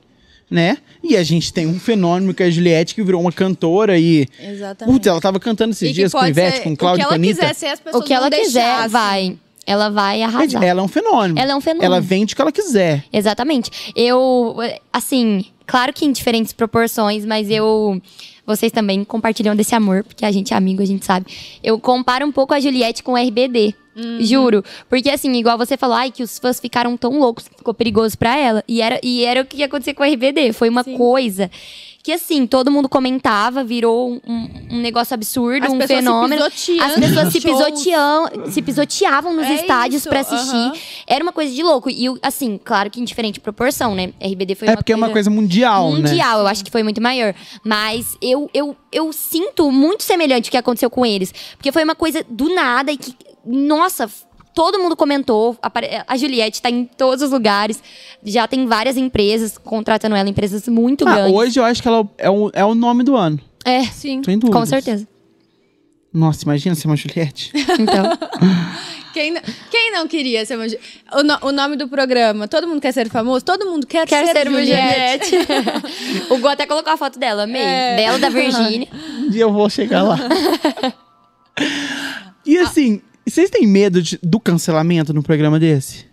né? E a gente tem um fenômeno que é a Juliette, que virou uma cantora e. Exatamente. Putz, ela tava cantando esses E que dias com Ivete, ser- com Cláudia, O com que a ela Anitta. quiser ser, as pessoas O que ela quiser, assim. vai. Ela vai arrasar. ela é um fenômeno. Ela é um fenômeno. Ela vende o que ela quiser. Exatamente. Eu, assim, claro que em diferentes proporções, mas eu. Vocês também compartilham desse amor, porque a gente é amigo, a gente sabe. Eu comparo um pouco a Juliette com o RBD. Juro. Porque, assim, igual você falou, ai, que os fãs ficaram tão loucos que ficou perigoso pra ela. E era, e era o que ia acontecer com o RBD. Foi uma Sim. coisa que, assim, todo mundo comentava, virou um, um negócio absurdo, As um fenômeno. se. As pessoas se, pisoteam, se pisoteavam nos É estádios isso, pra assistir. Era uma coisa de louco. E, assim, claro que em diferente proporção, né? RBD foi É uma porque é uma coisa mundial, né? mundial, eu acho que foi muito maior. Mas eu, eu, eu sinto muito semelhante o que aconteceu com eles. Porque foi uma coisa do nada e que, nossa, todo mundo comentou. A Juliette tá em todos os lugares. Já tem várias empresas contratando ela, empresas muito Ah, grandes. hoje eu acho que ela é o, é o nome do ano. É, Sim. Tô em dúvida. com certeza. Nossa, imagina ser uma Juliette. Então, Quem, não- quem não queria ser uma Ju- o, no- o nome do programa, todo mundo quer ser famoso? Todo mundo quer, quero ser uma Juliette. Juliette. o Gu até colocou a foto dela, amei. É. Dela, da Virgínia. Um dia eu vou chegar lá. e assim, vocês têm medo de- do cancelamento no programa desse?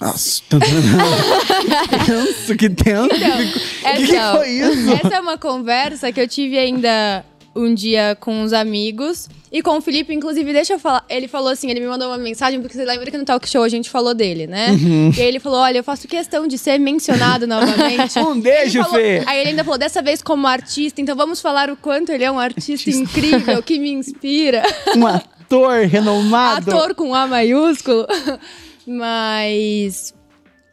Nossa, tenso, que tenso. O que, que Então, foi isso? Essa é uma conversa que eu tive ainda um dia com uns amigos. E com o Felipe, inclusive, deixa eu falar. Ele falou assim: ele me mandou uma mensagem, porque você lembra que no talk show a gente falou dele, né? Uhum. E aí ele falou: Olha, eu faço questão de ser mencionado novamente. Um beijo, falou- Fê. Aí ele ainda falou, dessa vez como artista, então vamos falar o quanto ele é um artista incrível, que me inspira. Um ator renomado. Ator com A maiúsculo. Mas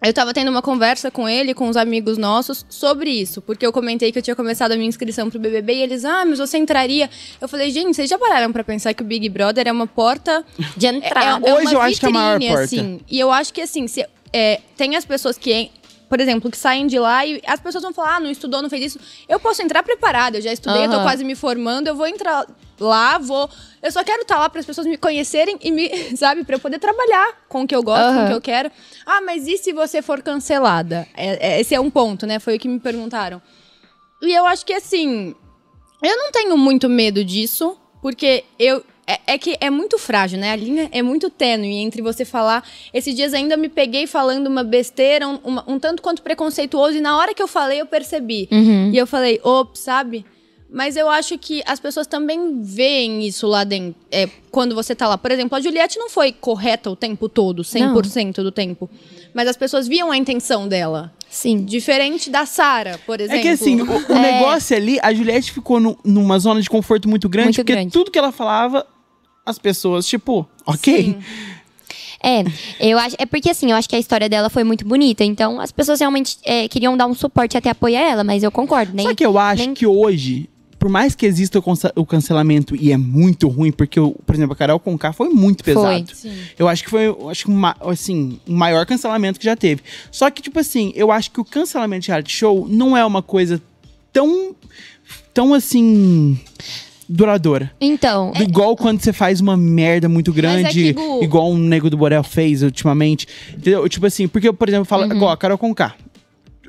Eu tava tendo uma conversa com ele, com os amigos nossos, sobre isso. Porque eu comentei que eu tinha começado a minha inscrição pro BBB e eles, ah, mas você entraria. Eu falei, gente, vocês já pararam pra pensar que o Big Brother é uma porta De é, entrada. é Hoje uma eu acho que é a maior vitrine, porta. Assim, e eu acho que, assim, se, é, tem as pessoas que, por exemplo, que saem de lá e as pessoas vão falar, ah, não estudou, não fez isso. Eu posso entrar preparada, eu já estudei, eu tô quase me formando, eu vou entrar lá, vou... Eu só quero estar lá para as pessoas me conhecerem e me, sabe, para eu poder trabalhar com o que eu gosto, com o que eu quero. Ah, mas e se você for cancelada? É- é- esse é um ponto, né? Foi o que me perguntaram. E eu acho que assim, eu não tenho muito medo disso, porque eu. É, é que é muito frágil, né? A linha é muito tênue entre você falar. Esses dias ainda me peguei falando uma besteira, um, uma- um tanto quanto preconceituoso, e na hora que eu falei, eu percebi. Uhum. E eu falei, ops, sabe? Mas eu acho que as pessoas também veem isso lá dentro. É, quando você tá lá. Por exemplo, a Juliette não foi correta o tempo todo, 100% do tempo. Mas as pessoas viam a intenção dela. Sim. Diferente da Sara, por exemplo. É que assim, o, o É. negócio ali, a Juliette ficou nu- numa zona de conforto muito grande, Muito porque grande. tudo que ela falava, as pessoas, tipo, ok. Sim. É, eu acho, é porque assim, eu acho que a história dela foi muito bonita, então as pessoas realmente é, queriam dar um suporte e até apoiar ela, mas eu concordo, nem Só que eu acho nem- que hoje, por mais que exista o, o cancelamento e é muito ruim, porque, o- por exemplo, a Carol Conká foi muito Foi. pesado. Sim. Eu acho que foi, eu acho que uma- assim, o maior cancelamento que já teve. Só que, tipo assim, eu acho que o cancelamento de reality show não é uma coisa tão, tão assim, duradoura. Então, Igual quando você faz uma merda muito grande, é que, Gu- igual um Nego do Borel fez ultimamente. Entendeu? Tipo assim, porque, eu, por exemplo, falo, Uhum. igual a Carol Conká.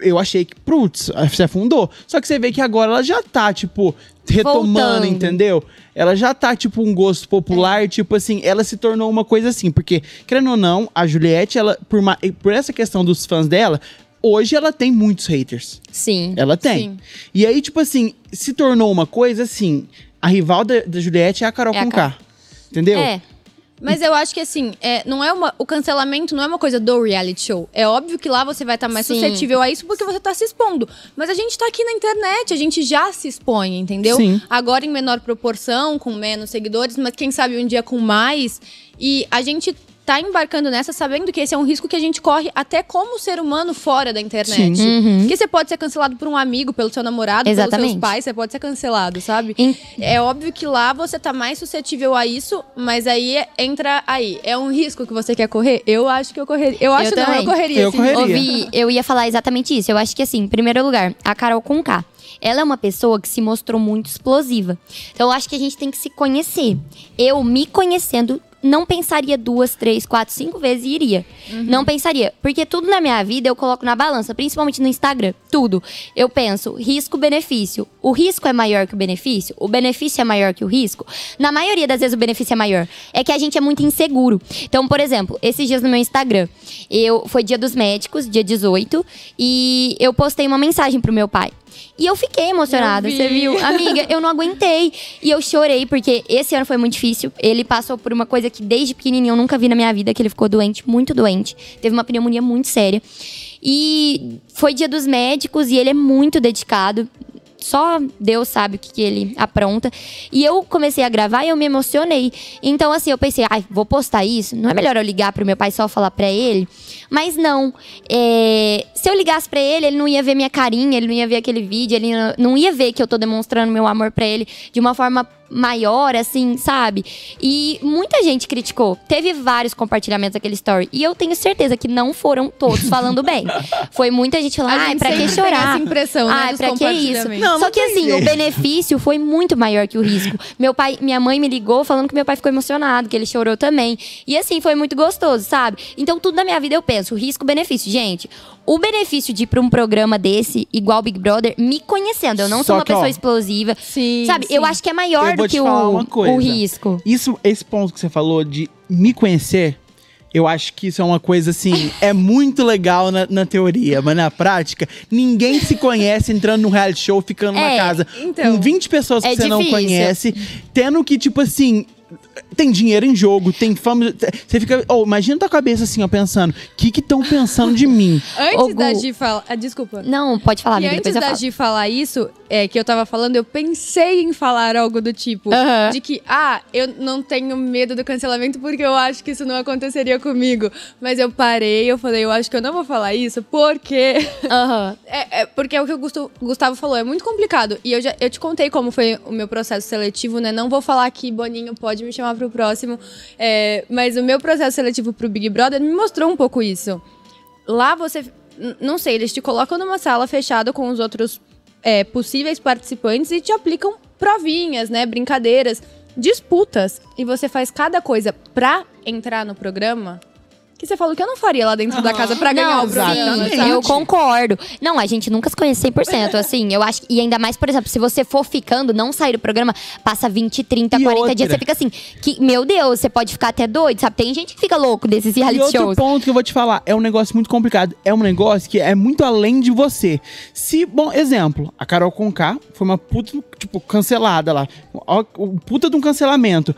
Eu achei que, putz, se afundou. Só que você vê que agora ela já tá, tipo, retomando, Voltando. entendeu? Ela já tá, tipo, um gosto É. popular, tipo assim, ela se tornou uma coisa assim. Porque, querendo ou não, a Juliette, ela, por, ma- por essa questão dos fãs dela, hoje ela tem muitos haters. sim. Ela tem. Sim. E aí, tipo assim, se tornou uma coisa assim. A rival da, da Juliette é a Carol É Conká. Entendeu? É, Mas eu acho que assim, é, não é uma, o cancelamento não é uma coisa do reality show. É óbvio que lá você vai estar mais Sim. suscetível a isso porque você tá se expondo. Mas a gente tá aqui na internet, a gente já se expõe, entendeu? Sim. Agora em menor proporção, com menos seguidores, mas quem sabe um dia com mais. E a gente tá embarcando nessa sabendo que esse é um risco que a gente corre até como ser humano fora da internet. Sim. Uhum. Porque você pode ser cancelado por um amigo, pelo seu namorado, pelos Exatamente. seus pais, você pode ser cancelado, sabe? Em- É óbvio que lá você tá mais suscetível a isso, mas aí entra aí. É um risco que você quer correr? Eu acho que eu correria. Eu acho não, também. eu correria. Eu correria. Ouvi, eu ia falar exatamente isso. Eu acho que, assim, em primeiro lugar, a Carol Conká. Ela é uma pessoa que se mostrou muito explosiva. Então, eu acho que a gente tem que se conhecer. Eu, me conhecendo, não pensaria duas, três, quatro, cinco vezes e iria. Não pensaria. Porque tudo na minha vida eu coloco na balança, principalmente no Instagram. Tudo. Eu penso, risco-benefício. O risco é maior que o benefício? O benefício é maior que o risco? Na maioria das vezes o benefício é maior. É que a gente é muito inseguro. Então, por exemplo, esses dias no meu Instagram, eu foi dia dos médicos, dia 18, e eu postei uma mensagem pro meu pai. E eu fiquei emocionada, Eu vi. você viu? Amiga, eu não aguentei. E eu chorei, porque esse ano foi muito difícil. Ele passou por uma coisa que desde pequenininho eu nunca vi na minha vida, que ele ficou doente, muito doente. Teve uma pneumonia muito séria. E foi dia dos médicos e ele é muito dedicado. Só Deus sabe o que, que ele apronta. E eu comecei a gravar e eu me emocionei. Então, assim, eu pensei, ai, vou postar isso. Não é melhor eu ligar pro meu pai só falar pra ele? Mas não. É, se eu ligasse pra ele, ele não ia ver minha carinha, ele não ia ver aquele vídeo, ele não- ia ver que eu tô demonstrando meu amor pra ele de uma forma maior, assim, sabe? E muita gente criticou. Teve vários compartilhamentos daquele story. E eu tenho certeza que não foram todos falando bem. Foi muita gente falando, ai, pra que chorar? essa impressão, né, Ai, pra que isso? Não, Só não que assim, jeito. o benefício foi muito maior que o risco. Meu pai, minha mãe me ligou falando que meu pai ficou emocionado, que ele chorou também. E assim, foi muito gostoso, sabe? Então, tudo na minha vida eu penso, risco-benefício. Gente, o benefício de ir pra um programa desse, igual Big Brother, me conhecendo. Eu não Só sou uma que, ó, pessoa explosiva. Sim, sabe? sim. Eu acho que é maior Eu do que o, o risco. Isso, esse ponto que você falou de me conhecer, eu acho que isso é uma coisa assim, é muito legal na, na teoria, mas na prática, ninguém se conhece entrando num reality show, ficando numa É, casa então. com 20 pessoas que É você não difícil. conhece, tendo que, tipo assim. Tem dinheiro em jogo, tem fama. Você fica. Oh, imagina tua cabeça assim, ó, pensando: o que que estão pensando de mim? Antes Ô, da. Gi falar. ah, desculpa. Não, pode falar, e amiga, antes da falo. Gi falar isso, é, que eu tava falando, eu pensei em falar algo do tipo. Aham. De que, ah, eu não tenho medo do cancelamento porque eu acho que isso não aconteceria comigo. Mas eu parei, eu falei, eu acho que eu não vou falar isso porque. Aham. É, é, porque é o que o Gustavo falou, é muito complicado. E eu já eu te contei como foi o meu processo seletivo, né? Não vou falar aqui, Boninho, pode me chamar pro próximo. É, mas o meu processo seletivo pro Big Brother me mostrou um pouco isso. Lá você. Não sei, eles te colocam numa sala fechada com os outros é, possíveis participantes e te aplicam provinhas, né? Brincadeiras, disputas. E você faz cada coisa pra entrar no programa. Que você falou que eu não faria lá dentro da casa pra ganhar Não, o programa. exatamente. sim, sabe? eu concordo. Não, a gente nunca se conhece 100%, assim, eu acho, que- e ainda mais, por exemplo, se você for ficando, não sair do programa, passa 20, 30, E 40 dias, outra? você fica assim, que, meu Deus, você pode ficar até doido, sabe? Tem gente que fica louco desses E reality outro shows. ponto que eu vou te falar, é um negócio muito complicado. É um negócio que é muito além de você. Se, bom, exemplo, a Carol Conká foi uma puta, tipo, cancelada lá. O puta de um cancelamento.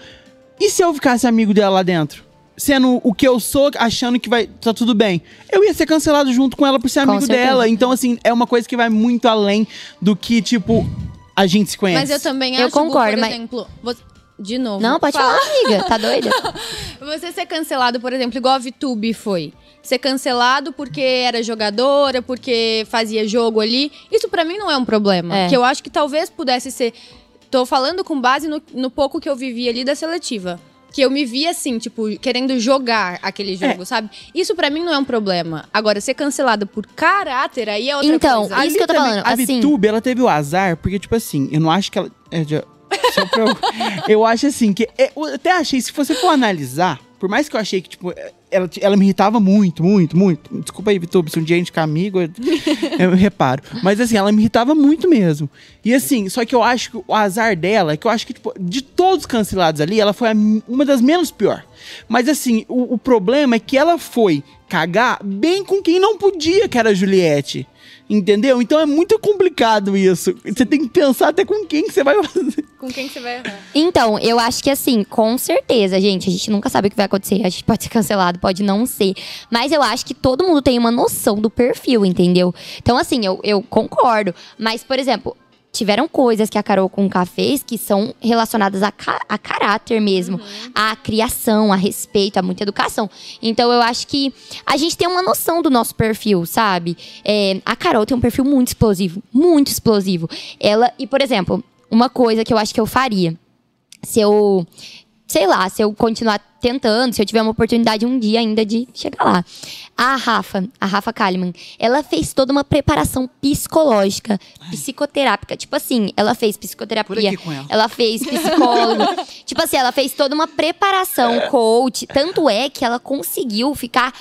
E se eu ficasse amigo dela lá dentro? Sendo o que eu sou, achando que vai tá tudo bem. Eu ia ser cancelado junto com ela por ser Com amigo certeza. dela. Então, assim, é uma coisa que vai muito além do que, tipo, a gente se conhece. Mas eu também Eu acho, concordo, por mas- exemplo, você- de novo. Não, pode fala- falar, amiga, tá doida? Você ser cancelado, por exemplo, igual a VTube foi. Ser cancelado porque era jogadora, porque fazia jogo ali. Isso pra mim não é um problema. É. Que eu acho que talvez pudesse ser. Tô falando com base no, no pouco que eu vivi ali da seletiva. Que eu me via assim, tipo, querendo jogar aquele jogo, sabe? Isso pra mim não é um problema. Agora, ser cancelado por caráter aí é outra Então, coisa. isso Ali que eu tô também, falando, A assim- VTube, ela teve o azar, porque, tipo assim, eu não acho que ela. é, já- só pra eu, eu acho assim, que. é, eu até achei, se você for analisar, por mais que eu achei que, tipo, ela, ela me irritava muito, muito, muito. Desculpa aí, VTube, se um dia a gente ficar amigo, eu, eu reparo. Mas assim, ela me irritava muito mesmo. E assim, só que eu acho que o azar dela é que eu acho que, tipo, de todos os cancelados ali, ela foi a uma das menos pior. Mas assim, o, o problema é que ela foi cagar bem com quem não podia, que era a Juliette. Entendeu? Então é muito complicado isso. Você tem que pensar até com quem que você vai fazer. Com quem que você vai errar? Então, eu acho que assim, com certeza, gente, a gente nunca sabe o que vai acontecer. A gente pode ser cancelado, pode não ser. Mas eu acho que todo mundo tem uma noção do perfil, entendeu? Então, assim, eu, eu concordo. Mas, por exemplo, tiveram coisas que a Carol Conká fez que são relacionadas a, ca- a caráter mesmo, a criação, a respeito, a muita educação. Então, eu acho que a gente tem uma noção do nosso perfil, sabe? É, a Carol tem um perfil muito explosivo, muito explosivo. Ela, e por exemplo, uma coisa que eu acho que eu faria se eu, sei lá, se eu continuar tentando, se eu tiver uma oportunidade um dia ainda de chegar lá. A Rafa, a Rafa Kalimann, ela fez toda uma preparação psicológica, psicoterápica. Tipo assim, ela fez psicoterapia, ela. ela fez psicólogo. tipo assim, ela fez toda uma preparação, coach. Tanto é que ela conseguiu ficar.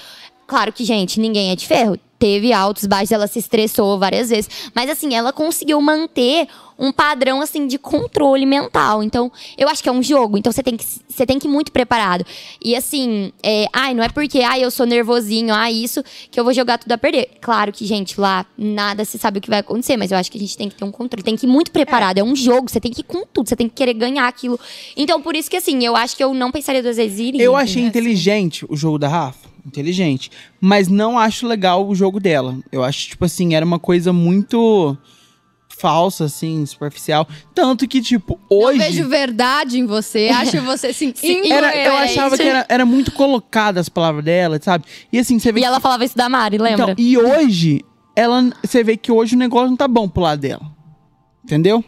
Claro que, gente, ninguém é de ferro. Teve altos, baixos, ela se estressou várias vezes. Mas, assim, ela conseguiu manter um padrão, assim, de controle mental. Então, eu acho que é um jogo. Então, você tem que, você tem que ir muito preparado. E, assim, é, ai, não é porque, ai, eu sou nervosinho, ah, isso, que eu vou jogar tudo a perder. Claro que, gente, lá nada se sabe o que vai acontecer, mas eu acho que a gente tem que ter um controle. Tem que ir muito preparado. É, um jogo, você tem que ir com tudo, você tem que querer ganhar aquilo. Então, por isso que, assim, eu acho que eu não pensaria duas vezes ir. Eu achei entendeu? inteligente o jogo da Rafa. Inteligente. Mas não acho legal o jogo dela. Eu acho, tipo assim, era uma coisa muito falsa, assim, superficial. Tanto que, tipo, hoje. Eu vejo verdade em você, acho você assim, Era, eu achava que era, era muito colocada as palavras dela, sabe? E assim, você vê E que ela falava isso da Mari, lembra? Então, e hoje, ela, você vê que hoje o negócio não tá bom pro lado dela. Entendeu?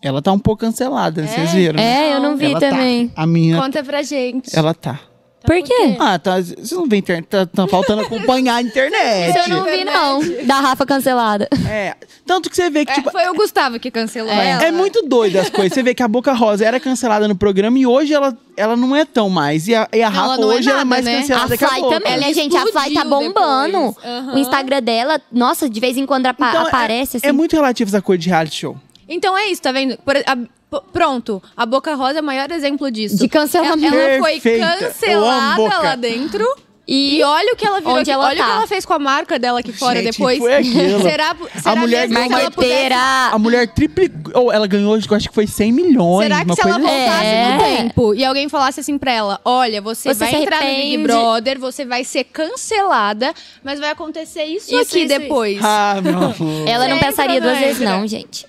Ela tá um pouco cancelada, vocês viram? né? É, eu não vi Ela também. Tá. A minha, Conta pra gente. ela tá. Por quê? Ah, tá. Vocês não vê internet. Tá, tá faltando acompanhar a internet. Eu não vi, não. Da Rafa cancelada. É. Tanto que você vê que, É, tipo. foi o Gustavo que cancelou É. ela. É muito doido as coisas. Você vê que a Boca Rosa era cancelada no programa e hoje ela, ela não é tão mais. E a, e a Não, Rafa ela é hoje ela é nada, mais né? cancelada A que a Fly Boca. também, Ela né, gente? A Fly tá bombando. Aham. O Instagram dela, nossa, de vez em quando apa- Então, é- aparece assim. É muito relativo essa coisa de reality show. Então é isso, tá vendo? Por- a- pronto, a Boca Rosa é o maior exemplo disso. De cancelamento. Ela, ela foi cancelada lá dentro, E, E olha o que ela virou aqui, ela olha o tá. que ela fez com a marca dela aqui fora Gente, depois. foi aquilo. será será mulher mesmo que ela pudesse. A mulher triplicou. Ela ganhou, eu acho que foi 100 milhões. Será que uma se ela coisa assim. voltasse É. no tempo e alguém falasse assim pra ela: olha, você, Você vai entrar no Big. Brother, você vai ser cancelada, mas vai acontecer isso, Isso, aqui isso, depois. Ah, meu amor. ela não pensaria duas vezes, não, gente.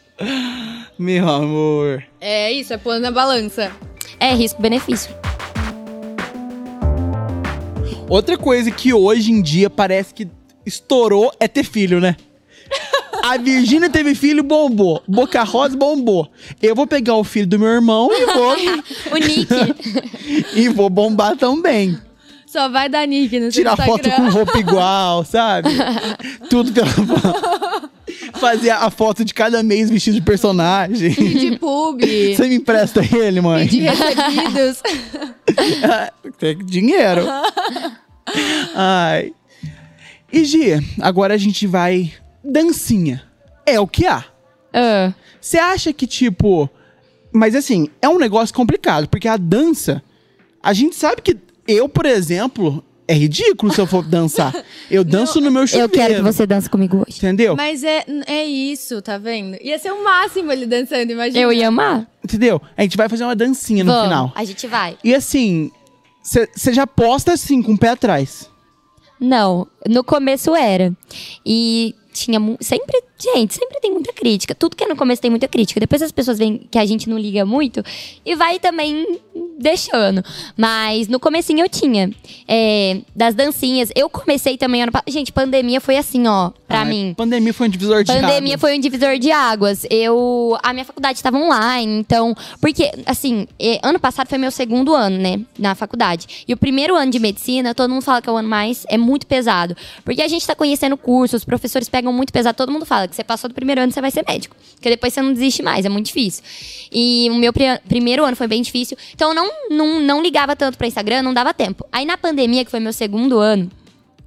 Meu amor. É isso, é plano na balança. É risco-benefício. Outra coisa que hoje em dia parece que estourou é ter filho, né? A Virgínia teve filho, bombou. Boca Rosa bombou. Eu vou pegar o filho do meu irmão e vou, O Nick. e vou bombar também. Só vai dar nick no Tirar foto Instagram. com roupa igual, sabe? Tudo pela Fazer a foto de cada mês vestido de personagem. de publi. Você me empresta ele, mãe? de recebidos. Tem dinheiro. Ai. E Gi, agora a gente vai. Dancinha. É o que há. Ah, Você acha que, tipo. Mas assim, é um negócio complicado, porque a dança. A gente sabe que eu, por exemplo, é ridículo se eu for dançar. Eu danço no meu chuveiro. eu quero que você dance comigo hoje. Entendeu? Mas é, é isso, tá vendo? Ia ser o máximo ele dançando, imagina. Eu ia amar. Entendeu? A gente vai fazer uma dancinha no final. a gente vai. E assim, você já posta assim, com o pé atrás. Não, no começo era. E tinha sempre, gente, sempre tem muita crítica. Tudo que é no começo tem muita crítica. Depois as pessoas veem que a gente não liga muito e vai também deixando. Mas no comecinho eu tinha é, das dancinhas. Eu comecei também ano passado. Gente, pandemia foi assim, ó, pra Ah, mim. Pandemia foi um divisor de Pandemia águas. foi um divisor de águas. Eu. A minha faculdade estava online, então. Porque, assim, ano passado foi meu segundo ano, né? Na faculdade. E o primeiro ano de medicina, todo mundo fala que é o ano mais. É muito pesado. Porque a gente tá conhecendo curso, os professores pegam muito pesado. Todo mundo fala que você passou do primeiro ano, você vai ser médico. Porque depois você não desiste mais, é muito difícil. E o meu pri- primeiro ano foi bem difícil. Então eu não, não, não ligava tanto pra Instagram, não dava tempo. Aí na pandemia, que foi meu segundo ano,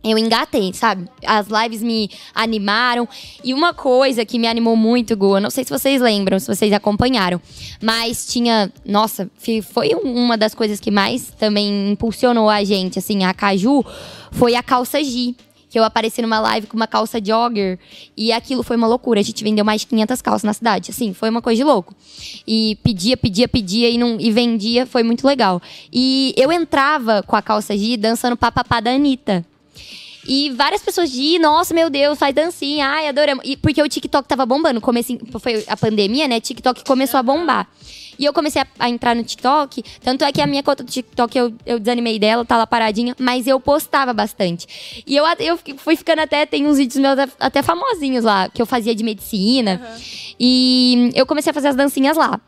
eu engatei, sabe? As lives me animaram. E uma coisa que me animou muito, Gu, eu não sei se vocês lembram, se vocês acompanharam, mas tinha. Nossa, foi um- uma das coisas que mais também impulsionou a gente, assim, a Caju, foi a calça G. Que eu apareci numa live com uma calça jogger e aquilo foi uma loucura. A gente vendeu mais de 500 calças na cidade. Assim, foi uma coisa de louco. E pedia, pedia, pedia e, não, e vendia. Foi muito legal. E eu entrava com a calça G dançando papapá da Anitta. E várias pessoas de, nossa, meu Deus, faz dancinha, ai, adoramos. E porque o TikTok tava bombando, comecei, foi a pandemia, né? TikTok começou a bombar. E eu comecei a, a entrar no TikTok, tanto é que a minha conta do TikTok eu, eu desanimei dela, tá lá paradinha, mas eu postava bastante. E eu, eu fui ficando até, tem uns vídeos meus até, famosinhos lá, que eu fazia de medicina. E eu comecei a fazer as dancinhas lá.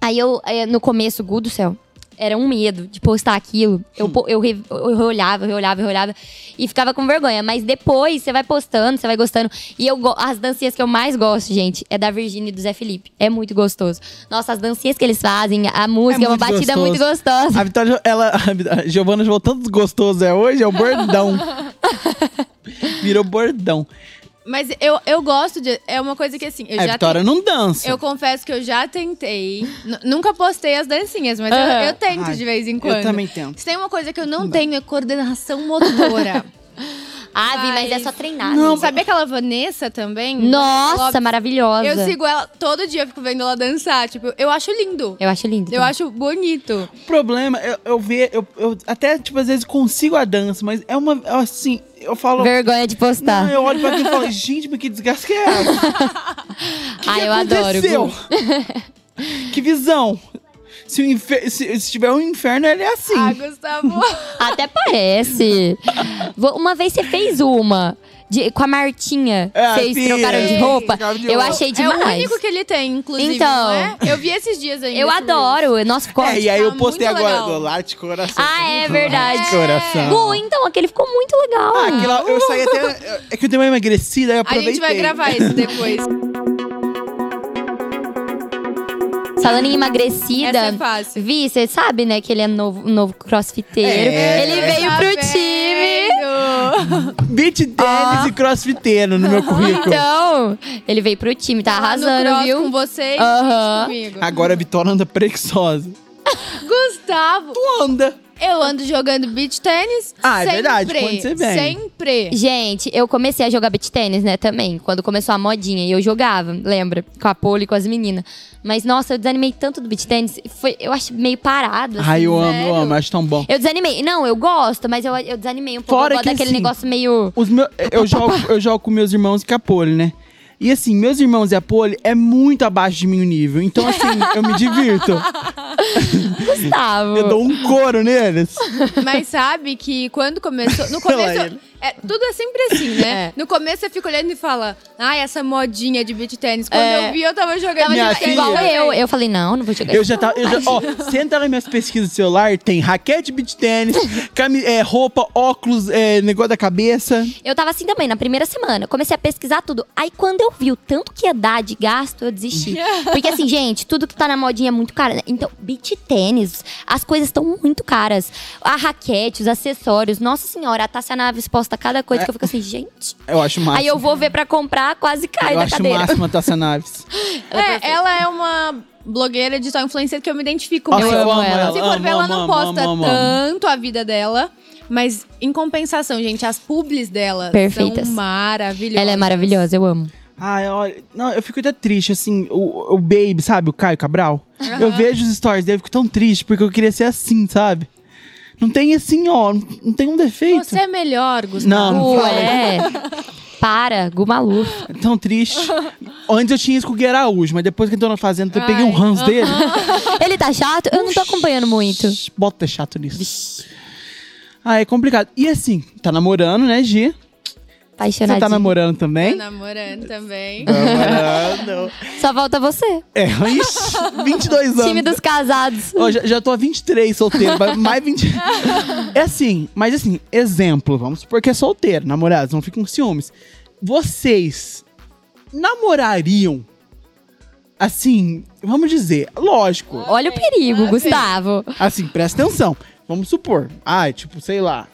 Aí eu, eh, no começo, Gu do céu, era um medo de postar aquilo. Eu, eu, re- eu olhava, eu olhava, eu olhava e ficava com vergonha. Mas depois você vai postando, você vai gostando. E eu as dancinhas que eu mais gosto, gente, é da Virgínia e do Zé Felipe. É muito gostoso. Nossa, as dancinhas que eles fazem, a música é, uma muito batida gostoso. muito gostosa. A Vitória, ela, a Giovana jogou tanto gostoso é hoje, é o bordão. Virou bordão. Mas eu, eu gosto de. É uma coisa que assim, eu a já Vitória não dança. Eu confesso que eu já tentei. Nunca postei as dancinhas, mas eu, Aham. eu tento Ai, de vez em eu quando. também tento. Se tem uma coisa que eu não tenho é coordenação motora. Ah, Vi, mas é Mas- só treinar. Não? Sabe aquela Vanessa também? Nossa, Ela- maravilhosa. Eu sigo ela todo dia, eu fico vendo ela dançar. Tipo, eu acho lindo. Eu acho lindo. Eu também. acho bonito. O problema, eu, eu ver, eu, eu até, tipo, às vezes consigo a dança, mas é uma, assim, eu falo... Vergonha de postar. Não, eu olho pra aquilo e falo, gente, mas que desgaste que é essa? Que Ah, que eu adoro, aconteceu? Gu. que visão. Se, o infer- se, se tiver um inferno, ele é assim. Ah, Gustavo. Até parece. Uma vez você fez uma de- com a Martinha. É, vocês fiz. trocaram de roupa. De eu roupa. achei é demais. o único que ele tem, inclusive. Então. é? Eu vi esses dias ainda. Eu adoro. Nossa, ficou. É, e aí eu tá postei agora legal. do Lar de Coração. Ah, é Lar verdade. de Coração. Gu, então, aquele ficou muito legal. Ah, aquilo, eu saí até... É que eu dei uma emagrecida, aí eu A aproveitei. gente vai gravar esse depois. Falando em emagrecida. Essa é fácil. Vi, você sabe, né, que ele é novo, novo crossfiteiro. É. Ele veio Tá pro vendo? time. Beat tênis e crossfiteiro no meu currículo. Então, ele veio pro time, tá arrasando, cross viu? com vocês Aham. comigo. Agora a Vitória anda preguiçosa. Gustavo, Tu anda. Eu ando jogando beach tênis. Ah, é sempre, verdade, quando você vem. Sempre. Gente, eu comecei a jogar beach tênis, né, também. Quando começou a modinha. E eu jogava, lembra? Com a Poli, com as meninas. Mas, nossa, eu desanimei tanto do beach tênis. Foi, eu acho meio parado. assim. Ai, eu amo, eu amo, acho tão bom. Eu desanimei. Não, eu gosto, mas eu, eu desanimei um pouco. Fora eu gosto que, daquele assim, negócio meio. Os meus, eu, jogo, eu jogo com meus irmãos e com a Poli, né? E assim, meus irmãos e a Poli é muito abaixo de mim o nível. Então, assim, eu me divirto. Gustavo. Eu dou um couro neles. Mas sabe que quando começou. No começo. É, tudo é sempre assim, né? É. No começo você fica olhando e fala, ai, essa modinha de beach tênis. Quando É. eu vi, eu tava jogando Minha beach filha- tênis igual eu. Eu falei, não, não vou jogar Eu já tava. Eu já, ó, você entra nas minhas pesquisas do celular, tem raquete beach tênis, cami- é, roupa, óculos, é, negócio da cabeça. Eu tava assim também, na primeira semana. Comecei a pesquisar tudo. Aí quando eu vi o tanto que ia dar de gasto, eu desisti. Porque assim, gente, tudo que tá na modinha é muito caro. né? Então, beach tênis, as coisas estão muito caras. A raquete, os acessórios. Nossa senhora, a Tássia Naves posta cada coisa que eu fico assim, gente. Eu acho massa. Aí eu vou ver pra comprar, quase cai Eu da acho cadeira. máxima a Tassia Naves. É, ela é uma blogueira digital influencer que eu me identifico Nossa, muito. eu amo ela. Se for ver, ela não posta amo, amo. tanto a vida dela. Mas, em compensação, gente, as publis dela Perfeitas. são maravilhosas. Ela é maravilhosa, eu amo. Ai, olha. Não, eu fico até triste, assim. O, o Baby, sabe? O Caio Cabral. Eu vejo os stories dele, eu fico tão triste, porque eu queria ser assim, sabe? Não tem assim, ó. Não tem um defeito. Você é melhor, Gustavo. Não, não é. Para, Gu Maluf. É Tão triste. Antes eu tinha isso com o Gui Araújo, mas depois que entrou na fazenda, eu peguei um ranço dele. Ele tá chato? Eu não tô acompanhando muito. Bota chato nisso. Ah, é complicado. E assim, tá namorando, né, Gi? Você tá namorando também? namorando também. Namorando. Só falta você. É, ixi, 22 anos. Time dos casados. Ó, já, já tô há 23 solteiro, mais 20. É assim, mas assim, exemplo, vamos supor que é solteiro, namorados, não fiquem com ciúmes. Vocês namorariam, assim, vamos dizer, lógico, Olha o perigo. Gustavo. assim, presta atenção. Vamos supor, ah, tipo, sei lá.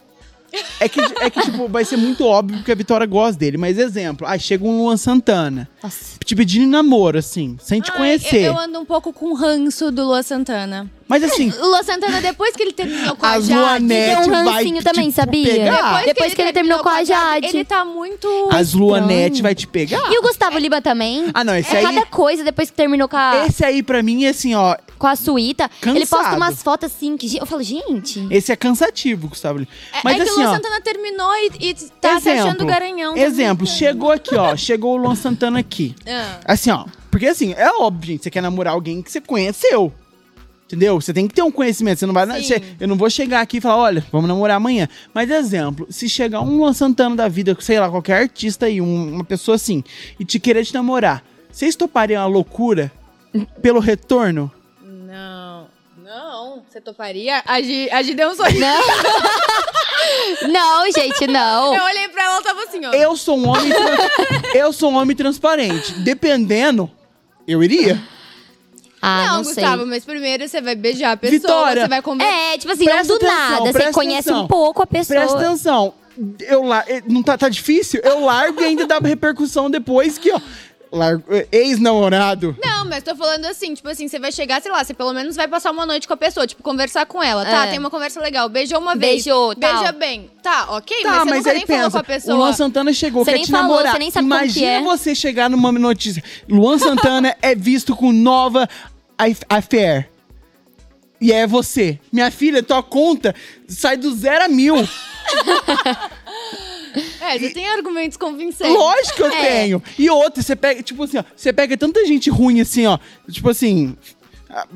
É que, é que, tipo, vai ser muito óbvio que a Vitória gosta dele, mas exemplo, ah, chega um Luan Santana, Nossa. te pedindo em namoro, assim, sem te Ai, conhecer. Eu, eu ando um pouco com ranço do Lua Santana. Mas assim, O Lua Santana, depois que ele terminou com a as Jade... Tem um rancinho também, tipo, sabia? pegar. Depois que ele terminou com a Jade. Ele tá muito... As Luanete vai te pegar. E o Gustavo Lima também? Ah, não, esse é aí. cada coisa depois que terminou com a, Esse aí, pra mim, é assim, ó. com a suíta. Ele posta Cansado. umas fotos assim que eu falo, gente. Esse é cansativo, Gustavo. Lima. É, Mas é que assim, o Lua ó. Santana terminou e, e tá se achando garanhão. tá Exemplo, chegou aqui, ó. Chegou o Luan Santana aqui. Ah. Assim, ó. Porque assim, é óbvio, gente. Você quer namorar alguém que você conheceu. Entendeu? Você tem que ter um conhecimento. Você não vai. Você- eu não vou chegar aqui e falar, olha, vamos namorar amanhã. Mas, exemplo, se chegar um Luan Santana da vida, sei lá, qualquer artista aí, um- uma pessoa assim, e te querer te namorar, vocês topariam a loucura pelo retorno? Não, não. Você toparia? A Gi, a Gi deu um sorriso. Não. não, gente, não. Eu olhei pra ela e tava assim, ó. Eu sou um homem. eu sou um homem transparente. Dependendo, eu iria. Ah, não, não, Gustavo, sei. mas primeiro você vai beijar a pessoa, Vitória. você vai conversar. É, tipo assim, não do atenção, nada. Você conhece atenção. um pouco a pessoa. Presta atenção. Eu la... eh, Não tá, tá difícil? Eu largo e ainda dá repercussão depois que, ó. Largo... Ex-namorado. Não, mas tô falando assim, tipo assim, você vai chegar, sei lá, você pelo menos vai passar uma noite com a pessoa, tipo, conversar com ela. Tá, É. tem uma conversa legal, beijou uma vez. Beijou, tal. Beija bem. Tá, ok, Tá, mas você mas nunca aí nem falou com pensa. a O pessoa. Luan Santana chegou, Você quer nem te falou, namorar. você nem sabe como Imagina que é. você chegar numa notícia. Luan Santana é visto com nova af- affair. E é você. Minha filha, tua conta sai do zero a mil. É, você tem argumentos convincentes. Lógico que eu É. tenho. E outra, você pega, tipo assim, ó, você pega tanta gente ruim assim, ó. Tipo assim. ah,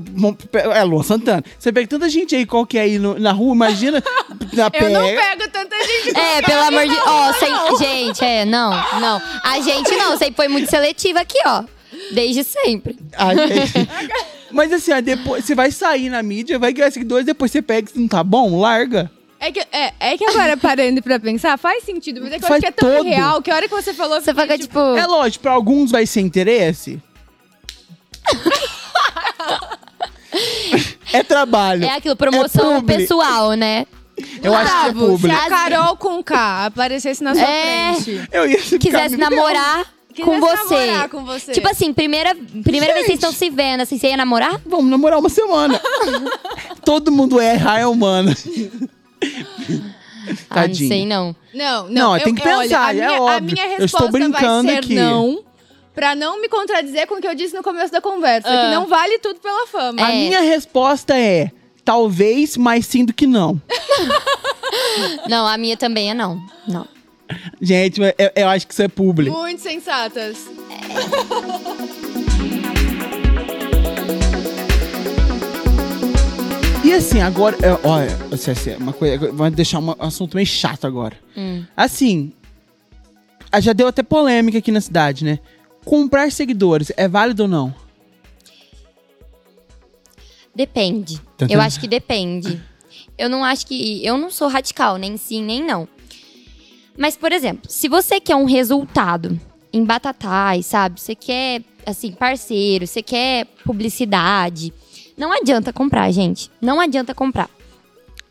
É, Luan Santana. Você pega tanta gente aí qualquer aí no- na rua, imagina. na Eu pega. não pego tanta gente. É, pelo amor de... Ó, sem... gente, é, não, não. A gente não, você foi muito seletiva aqui, ó. Desde sempre. Ai, é. Mas assim, ó, depois você vai sair na mídia, vai ganhar seguidores, depois você pega e não tá bom, larga. É que, é, é que agora, parando pra pensar, faz sentido, mas é que eu Faz acho que é tão todo. real que a hora que você falou... eu Você fiquei, fica, tipo... É lógico, pra alguns vai ser interesse. é trabalho. É aquilo, promoção É publi. pessoal, né? Eu acho que é Gustavo, se público. a Carol com K aparecesse na sua É. frente... Eu ia ficar Quisesse me- namorar Quisesse com você. namorar com você. Tipo assim, primeira, primeira vez que vocês estão se vendo, assim, você ia namorar? Vamos namorar uma semana. Todo mundo erra, é humano. Ah, não sei não. Não, não. Não, eu, tem que olha, pensar, a é minha, a óbvio. minha Eu resposta estou brincando vai ser aqui. não, pra não me contradizer com o que eu disse no começo da conversa, Ah. que não vale tudo pela fama. A É. minha resposta é talvez, mas sim do que não. Não, a minha também é não. Não. Gente, eu, eu acho que isso é público. Muito sensatas. E assim, agora, é, olha, Cécia, uma coisa, vamos deixar um assunto meio chato agora. Hum. Assim, já deu até polêmica aqui na cidade, né? Comprar seguidores é válido ou não? Depende. Tá Eu acho que depende. Eu não acho que. Eu não sou radical, nem sim, nem não. Mas, por exemplo, se você quer um resultado em batatais, sabe? Você quer, assim, parceiro, você quer publicidade. Não adianta comprar, gente. Não adianta comprar.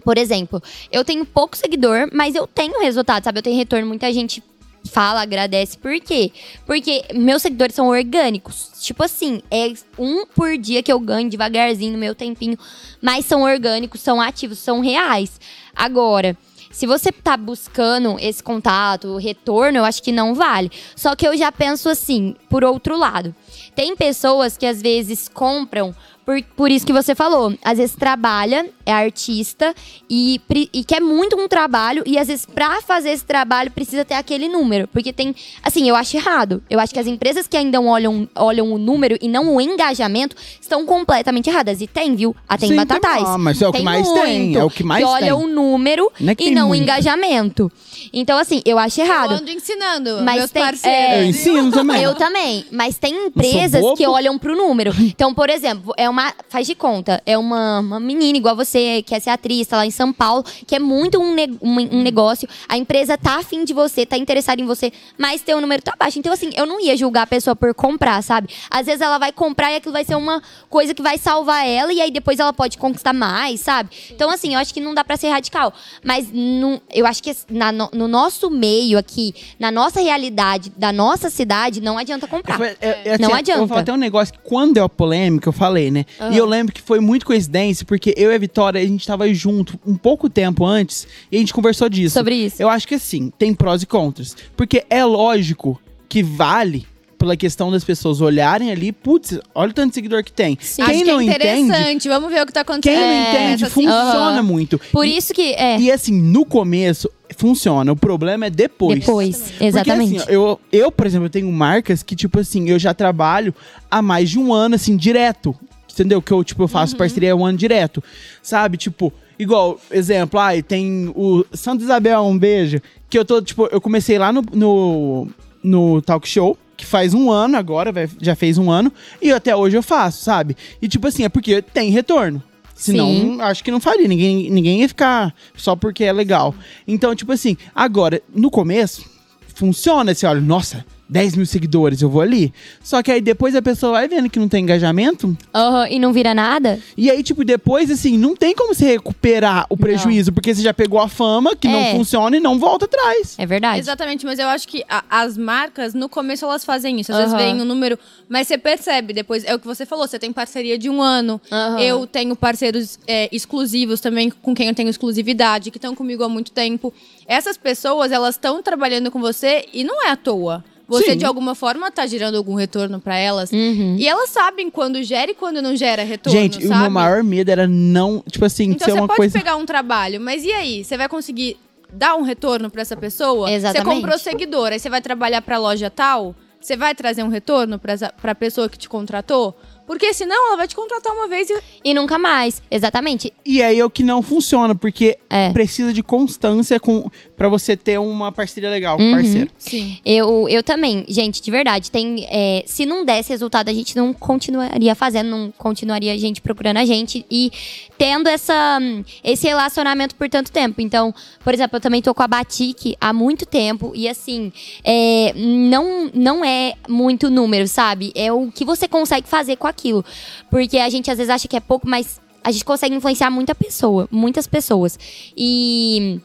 Por exemplo, eu tenho pouco seguidor, mas eu tenho resultado, sabe? Eu tenho retorno. Muita gente fala, agradece. Por quê? Porque meus seguidores são orgânicos. Tipo assim, é um por dia que eu ganho devagarzinho no meu tempinho. Mas são orgânicos, são ativos, são reais. Agora, se você tá buscando esse contato, retorno, eu acho que não vale. Só que eu já penso assim, por outro lado. Tem pessoas que às vezes compram por, por isso que você falou. Às vezes trabalha, é artista e, e quer muito um trabalho, e às vezes pra fazer esse trabalho precisa ter aquele número. Porque tem. Assim, eu acho errado. Eu acho que as empresas que ainda olham, olham o número e não o engajamento estão completamente erradas. E tem, viu? Ah, tem Sim, batatais. tem- ah, mas é o que Tem mais tem, é o que mais que olha tem. o número Não é que e não o muito. engajamento. Então, assim, eu acho Eu errado. ando ensinando Mas meus tem- parceiros. é, Eu ensino também. Eu também, mas tem empresas que olham pro número. Então, por exemplo, é uma. Faz de conta, é uma, uma menina igual você, que quer ser atriz, tá lá em São Paulo, que é muito um, ne- um, um negócio. A empresa tá afim de você, tá interessada em você, mas teu número tá baixo. Então, assim, eu não ia julgar a pessoa por comprar, sabe? Às vezes ela vai comprar e aquilo vai ser uma coisa que vai salvar ela, e aí depois ela pode conquistar mais, sabe? Então, assim, eu acho que não dá pra ser radical. Mas não, eu acho que na- no, no nosso meio aqui, na nossa realidade, da nossa cidade, não adianta comprar. Foi- é- é assim, Não Eu adianta. vou falar até um negócio que quando a polêmica, eu falei, né? E eu lembro que foi muito coincidência, porque eu e a Vitória, a gente tava junto um pouco tempo antes e a gente conversou disso. Sobre isso. Eu acho que assim, tem prós e contras. Porque é lógico que vale pela questão das pessoas olharem ali, putz, olha o tanto de seguidor que tem. Sim. Acho Quem que é não entende, interessante. Vamos ver o que tá acontecendo. quem não É, entende, assim, funciona muito. Por E- isso que é. E assim, no começo, funciona. O problema é depois. Depois, exatamente. Porque, assim, eu, eu, por exemplo, eu tenho marcas que, tipo assim, eu já trabalho há mais de um ano, assim, direto. Entendeu? Que eu, tipo, eu faço parceria há um ano direto. Sabe? Tipo, igual, exemplo, ai, tem o Santa Isabel, um beijo. Que eu tô, tipo, eu comecei lá no, no, no talk show. Que faz um ano agora, já fez um ano. E até hoje eu faço, sabe? E tipo assim, é porque tem retorno. Senão, Sim. acho que não faria. Ninguém, ninguém ia ficar só porque é legal. Então, tipo assim, agora, no começo, funciona. Você olha, nossa, 10 mil seguidores, eu vou ali. Só que aí depois a pessoa vai vendo que não tem engajamento. Aham, e não vira nada? E aí, tipo, depois, assim, não tem como você recuperar o prejuízo. Porque você já pegou a fama, que não É. funciona e não volta atrás. É verdade. Exatamente, mas eu acho que a- as marcas, no começo, elas fazem isso. Às vezes Aham. vem um número, mas você percebe depois. É o que você falou, você tem parceria de um ano. Aham. Eu tenho parceiros é, exclusivos também, com quem eu tenho exclusividade, que estão comigo há muito tempo. Essas pessoas, elas estão trabalhando com você e não é à toa. Você, Sim. de alguma forma, tá gerando algum retorno pra elas. Uhum. E elas sabem quando gera e quando não gera retorno, Gente, o sabe? meu maior medo era não, tipo assim, Então ser você uma pode coisa. pegar um trabalho, mas e aí? Você vai conseguir dar um retorno pra essa pessoa? Exatamente. Você comprou seguidor, aí você vai trabalhar pra loja tal? Você vai trazer um retorno pra, essa- pra pessoa que te contratou? Porque senão ela vai te contratar uma vez e. E nunca mais. Exatamente. E aí é o que não funciona, porque É. precisa de constância com para você ter uma parceria legal com o Uhum. parceiro. Sim. Eu, eu também, gente, de verdade, tem. é, se não desse resultado, a gente não continuaria fazendo, não continuaria a gente procurando a gente e tendo essa, esse relacionamento por tanto tempo. Então, por exemplo, eu também tô com a Batik há muito tempo e assim, é, não, não é muito número, sabe? É o que você consegue fazer com aquilo. Porque a gente às vezes acha que é pouco, mas a gente consegue influenciar muita pessoa, muitas pessoas. E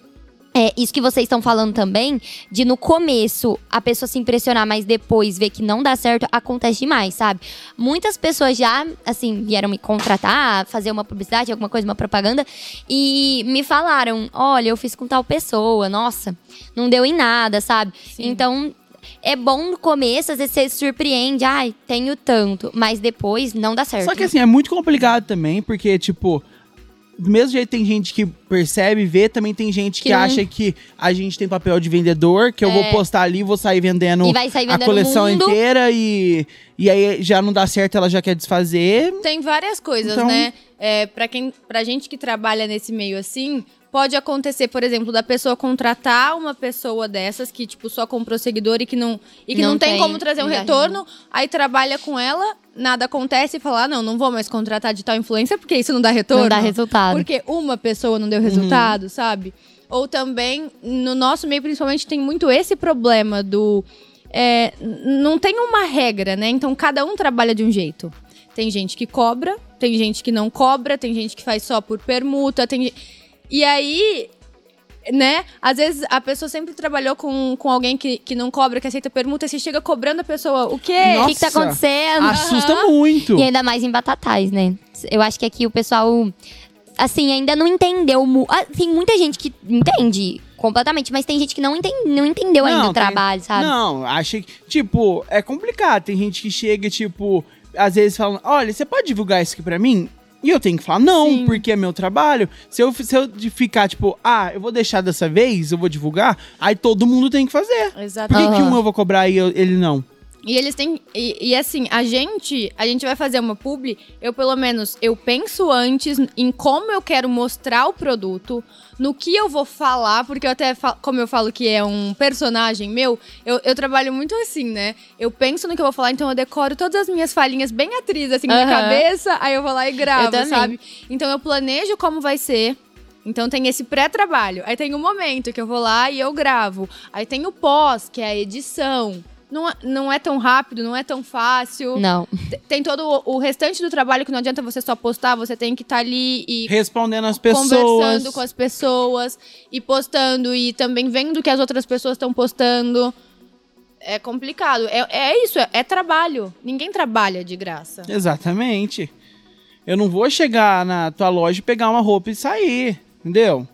É, isso que vocês estão falando também, de no começo a pessoa se impressionar, mas depois ver que não dá certo, acontece demais, sabe? Muitas pessoas já, assim, vieram me contratar, fazer uma publicidade, alguma coisa, uma propaganda, e me falaram: olha, eu fiz com tal pessoa, nossa, não deu em nada, sabe? Então. É bom no começo, às vezes você se surpreende, ai, tenho tanto, mas depois não dá certo. Só que assim, é muito complicado também, porque, tipo, do mesmo jeito tem gente que percebe, vê, também tem gente que, Que não- acha que a gente tem papel de vendedor, que eu vou É. postar ali, vou sair vendendo E vai sair a vendendo coleção o mundo. inteira e, e aí já não dá certo, ela já quer desfazer. Tem várias coisas, Então- né? É, para quem, pra gente que trabalha nesse meio assim, pode acontecer, por exemplo, da pessoa contratar uma pessoa dessas que tipo só comprou seguidor e que não e que não, Não tem, tem como trazer um retorno, aí trabalha com ela, nada acontece e fala: ah, "Não, não vou mais contratar de tal influência porque isso não dá retorno". Não dá resultado. Porque uma pessoa não deu resultado, sabe? Ou também, no nosso meio, principalmente, tem muito esse problema do. é, não tem uma regra, né? Então cada um trabalha de um jeito. Tem gente que cobra, tem gente que não cobra, tem gente que faz só por permuta, tem. ge- E aí. Né? Às vezes a pessoa sempre trabalhou com, com alguém que, que não cobra, que aceita permuta, e você chega cobrando a pessoa. O quê? O que, que tá acontecendo? Assusta muito. E ainda mais em batatais, né? Eu acho que aqui o pessoal, assim, ainda não entendeu. Ah, Tem muita gente que entende completamente, mas tem gente que não, entende, não entendeu ainda Não, o tem- trabalho, sabe? Não, achei que, tipo, é complicado. Tem gente que chega, tipo, às vezes falando, olha, você pode divulgar isso aqui pra mim? E eu tenho que falar, não, Sim. porque é meu trabalho. Se eu, se eu ficar, tipo, ah, eu vou deixar dessa vez, eu vou divulgar, aí todo mundo tem que fazer. Por Exatamente. que, que Aham. um eu vou cobrar e eu- ele não? E eles têm. E, e assim, a gente. A gente vai fazer uma publi. Eu, pelo menos, eu penso antes em como eu quero mostrar o produto, no que eu vou falar, porque eu até, fa- como eu falo que é um personagem meu, eu, eu trabalho muito assim, né? Eu penso no que eu vou falar, então eu decoro todas as minhas falinhas bem atriz, assim, na cabeça, aí eu vou lá e gravo, sabe? Então eu planejo como vai ser. Então tem esse pré-trabalho. Aí tem o momento que eu vou lá e eu gravo. Aí tem o pós, que é a edição. Não é, não é tão rápido, não é tão fácil. Não. Tem todo o, o restante do trabalho que não adianta você só postar, você tem que estar ali e Respondendo as pessoas. conversando com as pessoas e postando e também vendo o que as outras pessoas estão postando. É complicado. É, é isso, é, é trabalho. Ninguém trabalha de graça. Exatamente. Eu não vou chegar na tua loja e pegar uma roupa e sair, entendeu?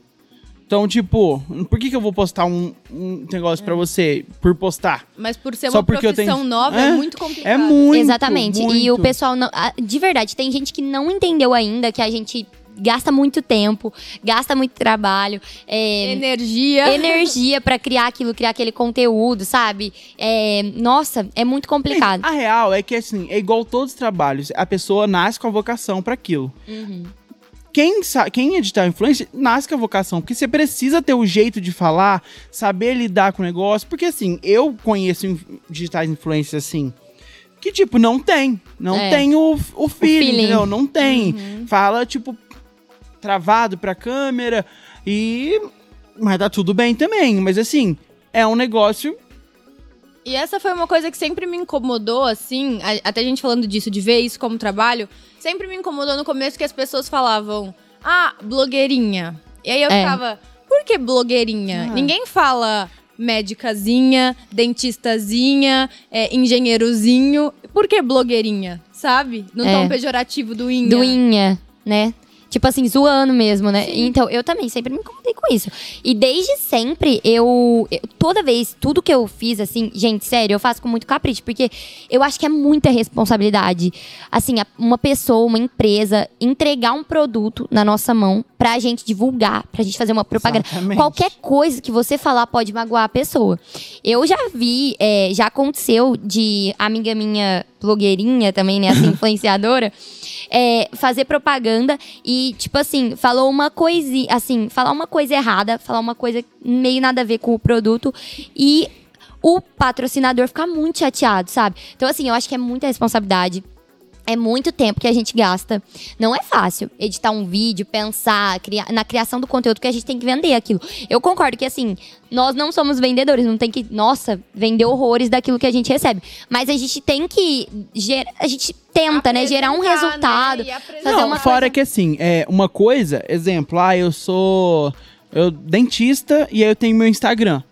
Então, tipo, por que, que eu vou postar um, um negócio pra você por postar? Mas por ser Só uma porque eu profissão tenho- nova, é, É, muito complicado. É muito. Exatamente. E muito. o pessoal, não, de verdade, tem gente que não entendeu ainda que a gente gasta muito tempo, gasta muito trabalho. é, Energia. energia pra criar aquilo, criar aquele conteúdo, sabe? É, nossa, é muito complicado. A real é que, assim, é igual todos os trabalhos. A pessoa nasce com a vocação pra aquilo. Uhum. Quem, quem é digital influencer nasce com a vocação, porque você precisa ter o jeito de falar, saber lidar com o negócio. Porque, assim, eu conheço digitais influencers, assim, que, tipo, não tem. Não É. tem o, o feeling, feeling. entendeu? Não tem. Fala, tipo, travado pra câmera e... Mas tá tudo bem também. Mas, assim, é um negócio... E essa foi uma coisa que sempre me incomodou, assim, a- até a gente falando disso, de ver isso como trabalho, sempre me incomodou no começo que as pessoas falavam, ah, blogueirinha. E aí eu É. ficava, por que blogueirinha? Ah. Ninguém fala médicazinha, dentistazinha, é, engenheirozinho. Por que blogueirinha? Sabe? No É. tom pejorativo do inha. Duinha, né? Tipo assim, zoando mesmo, né? Então, eu também sempre me incomodei com isso. E desde sempre, eu, eu- Toda vez, tudo que eu fiz, assim, gente, sério, eu faço com muito capricho, porque eu acho que é muita responsabilidade. Assim, uma pessoa, uma empresa, entregar um produto na nossa mão pra gente divulgar, pra gente fazer uma propaganda. Exatamente. Qualquer coisa que você falar pode magoar a pessoa. Eu já vi, é, já aconteceu de amiga minha blogueirinha também, né, assim, influenciadora, é, fazer propaganda e, tipo assim, falou uma coisinha, assim, falar uma coisa errada, falar uma coisa meio nada a ver com o produto e o patrocinador ficar muito chateado, sabe? Então, assim, eu acho que é muita responsabilidade. É muito tempo que a gente gasta. Não é fácil editar um vídeo, pensar criar, na criação do conteúdo que a gente tem que vender aquilo. Eu concordo que, assim, nós não somos vendedores, não tem que, nossa, vender horrores daquilo que a gente recebe. Mas a gente tem que. ger- a gente tenta, né? Gerar um Apresentar, resultado. né? Fazer não, uma fora coisa- que assim, é uma coisa, exemplo, ah, eu sou eu dentista e aí eu tenho meu Instagram.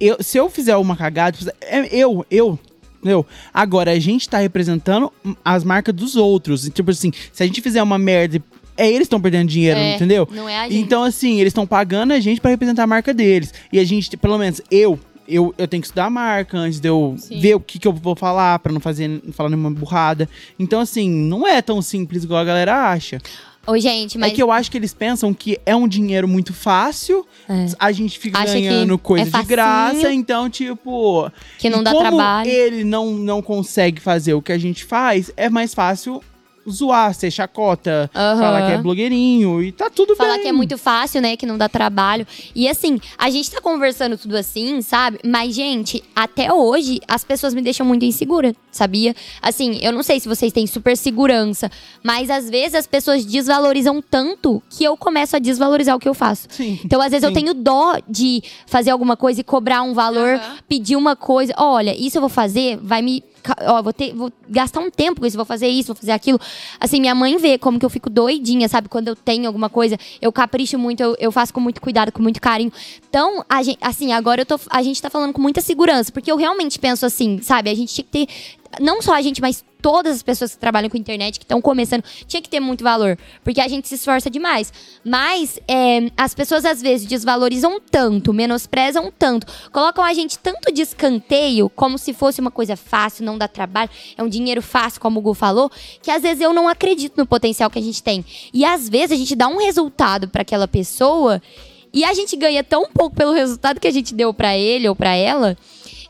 Eu, se eu fizer uma cagada, é eu, eu, eu. Agora, a gente tá representando as marcas dos outros. Tipo assim, se a gente fizer uma merda é eles estão perdendo dinheiro, É, entendeu? Não é a gente. Então, assim, eles estão pagando a gente pra representar a marca deles. E a gente, pelo menos eu, eu, eu tenho que estudar a marca antes de eu Sim. ver o que, que eu vou falar pra não fazer não falar nenhuma burrada. Então, assim, não é tão simples igual a galera acha. Ô, gente, mas. É que eu acho que eles pensam que é um dinheiro muito fácil, É. a gente fica Acha ganhando coisa é de graça, então, tipo. Que não dá como trabalho. ele não, não consegue fazer o que a gente faz, é mais fácil zoar, ser chacota, Aham. falar que é blogueirinho e tá tudo Falar bem. que é muito fácil, né? Que não dá trabalho. E assim, a gente tá conversando tudo assim, sabe? Mas, gente, até hoje, as pessoas me deixam muito insegura, sabia? Assim, eu não sei se vocês têm super segurança, mas às vezes as pessoas desvalorizam tanto que eu começo a desvalorizar o que eu faço. Sim. Então, às vezes, eu Sim. tenho dó de fazer alguma coisa e cobrar um valor, Aham. pedir uma coisa. Olha, isso eu vou fazer, vai me. Ó, vou, ter, vou gastar um tempo com isso, vou fazer isso, vou fazer aquilo. Assim, minha mãe vê como que eu fico doidinha, sabe? Quando eu tenho alguma coisa, eu capricho muito, eu, eu faço com muito cuidado, com muito carinho. Então, gente, assim, agora eu tô, a gente tá falando com muita segurança, porque eu realmente penso assim, sabe? A gente tinha que ter. Não só a gente, mas todas as pessoas que trabalham com internet, que estão começando, tinha que ter muito valor. Porque a gente se esforça demais. Mas é, as pessoas às vezes desvalorizam tanto, menosprezam tanto, colocam a gente tanto de escanteio, como se fosse uma coisa fácil, não dá trabalho, é um dinheiro fácil, como o Gu falou, que às vezes eu não acredito no potencial que a gente tem. E às vezes a gente dá um resultado para aquela pessoa e a gente ganha tão pouco pelo resultado que a gente deu para ele ou para ela,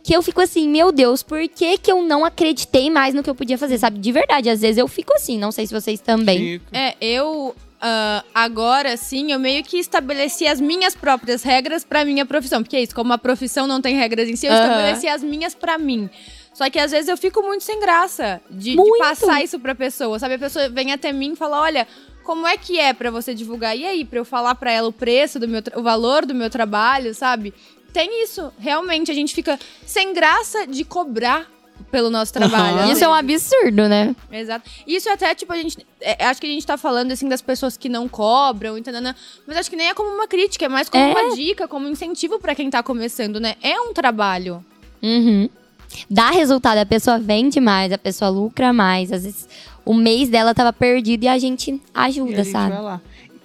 que eu fico assim, meu Deus, por que, que eu não acreditei mais no que eu podia fazer, sabe? De verdade, às vezes eu fico assim, não sei se vocês também. Fico. É, eu ah, agora sim, eu meio que estabeleci as minhas próprias regras pra minha profissão. Porque é isso, como a profissão não tem regras em si, eu estabeleci as minhas pra mim. Só que às vezes eu fico muito sem graça de, de Muito. passar isso pra pessoa, sabe? A pessoa vem até mim e fala: olha. Como é que é pra você divulgar? E aí, pra eu falar pra ela o preço do meu, o valor do meu trabalho, sabe? Tem isso. Realmente, a gente fica sem graça de cobrar pelo nosso trabalho. Às Isso é um absurdo, né? Exato. Isso até, tipo, a gente. é, acho que a gente tá falando, assim, das pessoas que não cobram, entendeu? Mas acho que nem é como uma crítica, é mais como É. uma dica, como um incentivo pra quem tá começando, né? É um trabalho. Uhum. Dá resultado, a pessoa vende mais, a pessoa lucra mais. Às vezes o mês dela tava perdido e a gente E ajuda, a gente sabe? vai lá.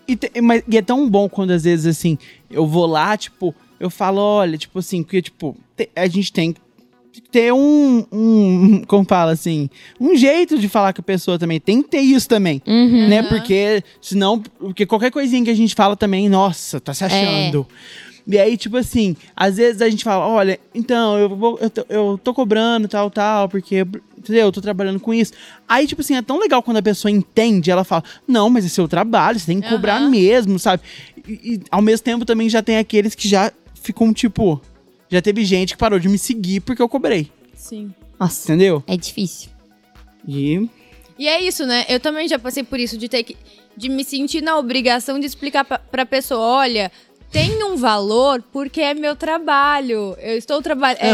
E, te- mas- e é tão bom quando às vezes assim, eu vou lá, tipo, eu falo, olha, tipo assim, porque, tipo, a gente tem que ter um, um. Como fala assim? Um jeito de falar com a pessoa também. Tem que ter isso também. Uhum. Né? Porque senão. Porque qualquer coisinha que a gente fala também, nossa, tá se achando. E aí, tipo assim, às vezes a gente fala, olha, então, eu, vou, eu, tô, eu tô cobrando tal, tal, porque, entendeu? Eu tô trabalhando com isso. Aí, tipo assim, é tão legal quando a pessoa entende, ela fala, não, mas é seu trabalho, você tem que cobrar Aham. mesmo, sabe? E, e, ao mesmo tempo também já tem aqueles que já ficam, tipo, já teve gente que parou de me seguir porque eu cobrei, Sim. Nossa, entendeu? é difícil. E E é isso, né? Eu também já passei por isso, de ter que. de me sentir na obrigação de explicar pra, pra pessoa: olha. Tem um valor porque é meu trabalho. Eu estou, traba é,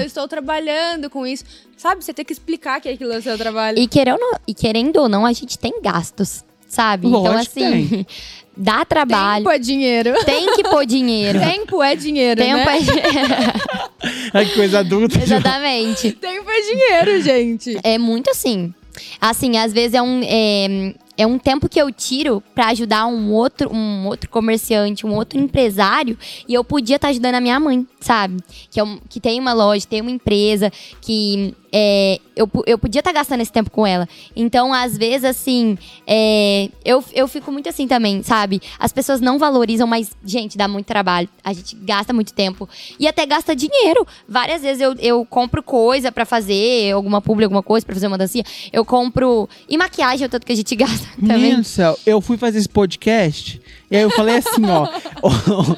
eu estou trabalhando com isso. Sabe? Você tem que explicar que aquilo é o seu trabalho. E querendo, e querendo ou não, a gente tem gastos, sabe? então, Lógico que assim, dá trabalho. Tempo é dinheiro. Tem que pôr dinheiro. Tempo é dinheiro, Tempo né? é dinheiro. que coisa adulta. Exatamente. Tempo é dinheiro, gente. É muito assim. Assim, às vezes é um, é, é um tempo que eu tiro pra ajudar um outro, um outro comerciante, um outro empresário, e eu podia estar ajudando a minha mãe, sabe? Que, é um- que tem uma loja, tem uma empresa, que é, eu, eu podia estar gastando esse tempo com ela. Então, às vezes, assim, é, eu, eu fico muito assim também, sabe? As pessoas não valorizam, mas, gente, dá muito trabalho. A gente gasta muito tempo. E até gasta dinheiro. Várias vezes eu, eu compro coisa pra fazer, alguma publi, alguma coisa, pra fazer uma dancinha. Eu compro. E maquiagem, é o tanto que a gente gasta também. Menino do céu, eu fui fazer esse podcast e aí eu falei assim, ó.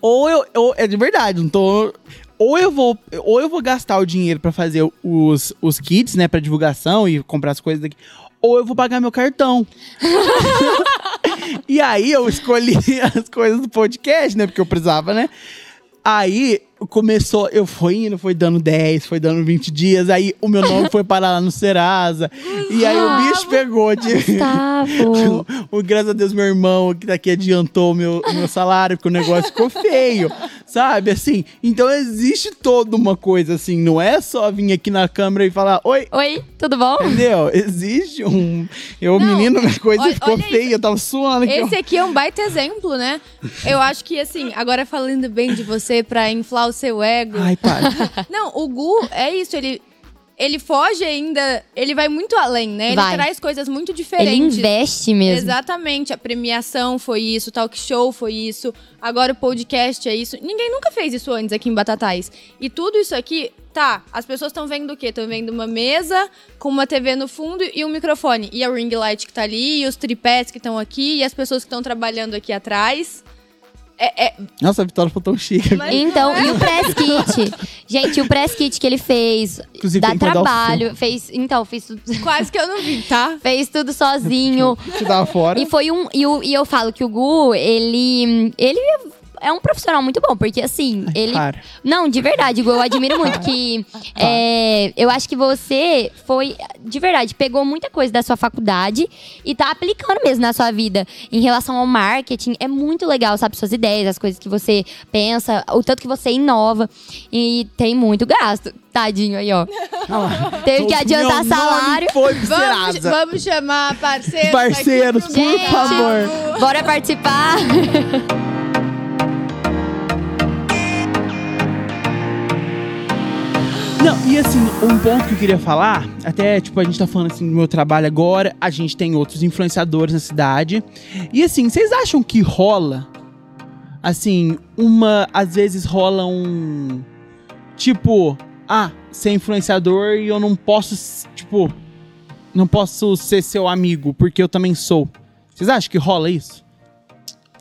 ou eu, eu- É de verdade, não tô. Ou eu vou, ou eu vou gastar o dinheiro pra fazer os, os kits, né, pra divulgação e comprar as coisas daqui, ou eu vou pagar meu cartão. e aí eu escolhi as coisas do podcast, né, porque eu precisava, né? Aí começou, eu fui indo, foi dando 10, foi dando 20 dias, aí o meu nome foi parar lá no Serasa. e aí o bicho pegou de. Gustavo. o, graças a Deus, meu irmão que daqui adiantou o meu, meu salário, porque o negócio ficou feio. Sabe, assim? Então existe toda uma coisa assim, não é só vir aqui na câmera e falar, oi, Oi, tudo bom? entendeu? Existe um. Eu, Não, menino, minha coisa olha- ficou olha feia, eu tava suando aqui. Esse aqui é um baita exemplo, né? Eu acho que, assim, agora falando bem de você pra inflar o seu ego. Ai, para. Não, o Gu é isso, ele. Ele foge ainda, ele vai muito além, né? Ele Vai. traz coisas muito Ele diferentes. investe mesmo. Exatamente, a premiação foi isso, o talk show foi isso, agora o podcast é isso. Ninguém nunca fez isso antes aqui em Batatais. E tudo isso aqui, tá, as pessoas estão vendo o quê? Estão vendo uma mesa com uma TV no fundo e um microfone. E a ring light que tá ali, e os tripés que estão aqui, e as pessoas que estão trabalhando aqui atrás. É, é- Nossa, a Vitória ficou tão chique. Mas Então, é? e o press kit? Gente, o press kit que ele fez Inclusive, dá trabalho, fez, então, fez tudo, quase que eu não vi, tá? fez tudo sozinho. Te dava fora. E foi um. E, o- e eu falo que o Gu, ele. Ele é um profissional muito bom, porque assim, ele. Para. Não, de verdade, eu admiro muito que. é, eu acho que você foi, de verdade, pegou muita coisa da sua faculdade e tá aplicando mesmo na sua vida. Em relação ao marketing, é muito legal, sabe? Suas ideias, as coisas que você pensa, o tanto que você inova. E tem muito gasto. Tadinho aí, ó. Teve que adiantar salário. Foi Vamos, vamos chamar parceiros. Parceiros, por Gente, favor. Bora participar. Não, e assim, um ponto que eu queria falar, até, tipo, a gente tá falando assim do meu trabalho agora, a gente tem outros influenciadores na cidade. E assim, vocês acham que rola, assim, uma. Às vezes rola um. Tipo, ah, ser influenciador e eu não posso, tipo, não posso ser seu amigo, porque eu também sou. Vocês acham que rola isso?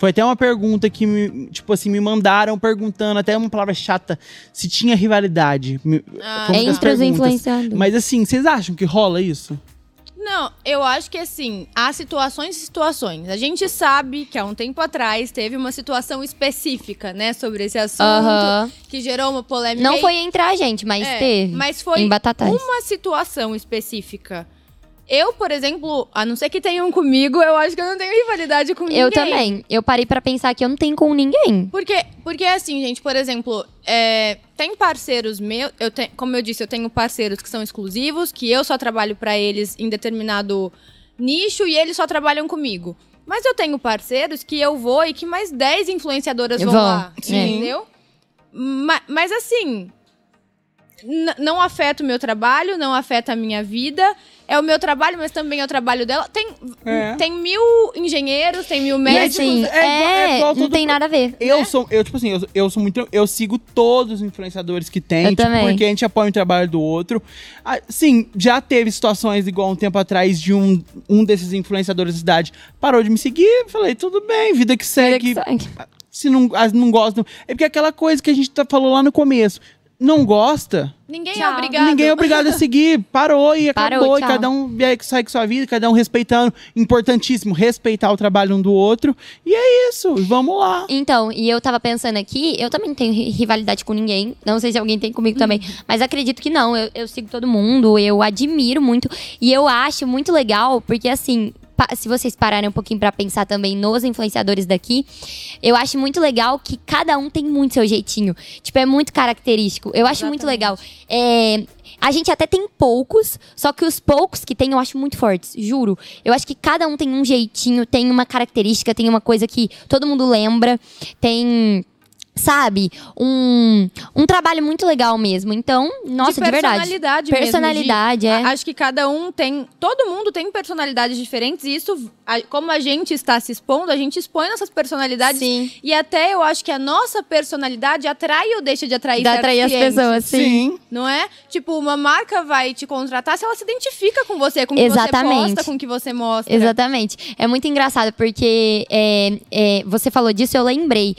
Foi até uma pergunta que, me, tipo assim, me mandaram perguntando, até uma palavra chata, se tinha rivalidade. Ah, das Entre os influenciadores. Mas assim, vocês acham que rola isso? Não, eu acho que assim, há situações e situações. A gente sabe que há um tempo atrás teve uma situação específica, né, sobre esse assunto, que gerou uma polêmica. Não E- foi entre a gente, mas é, teve. Mas foi em Batatais. uma situação específica. Eu, por exemplo, a não ser que tenham comigo, eu acho que eu não tenho rivalidade com ninguém. Eu também. Eu parei pra pensar que eu não tenho com ninguém. Porque, porque assim, gente, por exemplo, é, tem parceiros meus, eu te- como eu disse, eu tenho parceiros que são exclusivos, que eu só trabalho pra eles em determinado nicho e eles só trabalham comigo. Mas eu tenho parceiros que eu vou e que mais 10 influenciadoras vão, Vão, lá, sim. entendeu? Ma- mas assim, não afeta o meu trabalho, não afeta a minha vida. É o meu trabalho, mas também é o trabalho dela. Tem, É. tem mil engenheiros, tem mil E médicos. assim, é igual- é é, igual não tem nada a ver. Eu sou, eu, tipo assim, eu, eu sou muito. Eu sigo todos os influenciadores que tem, Eu tipo, também. porque a gente apoia o trabalho do outro. Ah, sim, já teve situações igual um tempo atrás de um, um desses influenciadores da cidade parou de me seguir. Falei, tudo bem, vida que segue. Segue. Se não, as não gostam. É porque aquela coisa que a gente tá, falou lá no começo. Não gosta, Ninguém Tchau. é obrigado. ninguém é obrigado a seguir. Parou e Parou, acabou. e cada um vai- segue sua vida, cada um respeitando. Importantíssimo, respeitar o trabalho um do outro. E é isso, vamos lá. Então, e eu tava pensando aqui, eu também não tenho ri- rivalidade com ninguém. Não sei se alguém tem comigo também. Mas acredito que não. Eu, eu sigo todo mundo, eu admiro muito. E eu acho muito legal, porque assim. Se vocês pararem um pouquinho pra pensar também nos influenciadores daqui, eu acho muito legal que cada um tem muito seu jeitinho. Tipo, é muito característico. Eu acho muito legal. É, a gente até tem poucos, só que os poucos que tem eu acho muito fortes, juro. Eu acho que cada um tem um jeitinho, tem uma característica, tem uma coisa que todo mundo lembra, tem. Sabe? Um, um trabalho muito legal mesmo. Então, nossa, de, verdade. personalidade mesmo, Personalidade, de- é. Acho que cada um tem. Todo mundo tem personalidades diferentes e isso, a- como a gente está se expondo, a gente expõe nossas personalidades. Sim. E até eu acho que a nossa personalidade atrai ou deixa de atrair certos atrair as pessoas, sim. Não é? Tipo, uma marca vai te contratar se ela se identifica com você, com o que você Exatamente. posta, com o que você mostra. Exatamente. É muito engraçado, porque é, é, você falou disso, eu lembrei.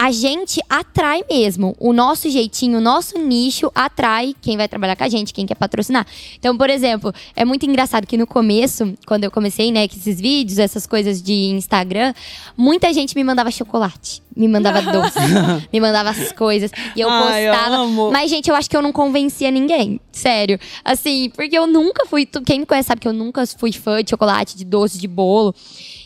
A gente atrai mesmo. O nosso jeitinho, o nosso nicho atrai quem vai trabalhar com a gente, quem quer patrocinar. Então, por exemplo, é muito engraçado que no começo, quando eu comecei, né, com esses vídeos, essas coisas de Instagram, muita gente me mandava chocolate, me mandava doce, me mandava as coisas. E eu Ai, eu postava. amo. Mas, gente, eu acho que eu não convencia ninguém. Sério. Assim, porque eu nunca fui. Quem me conhece sabe que eu nunca fui fã de chocolate, de doce, de bolo.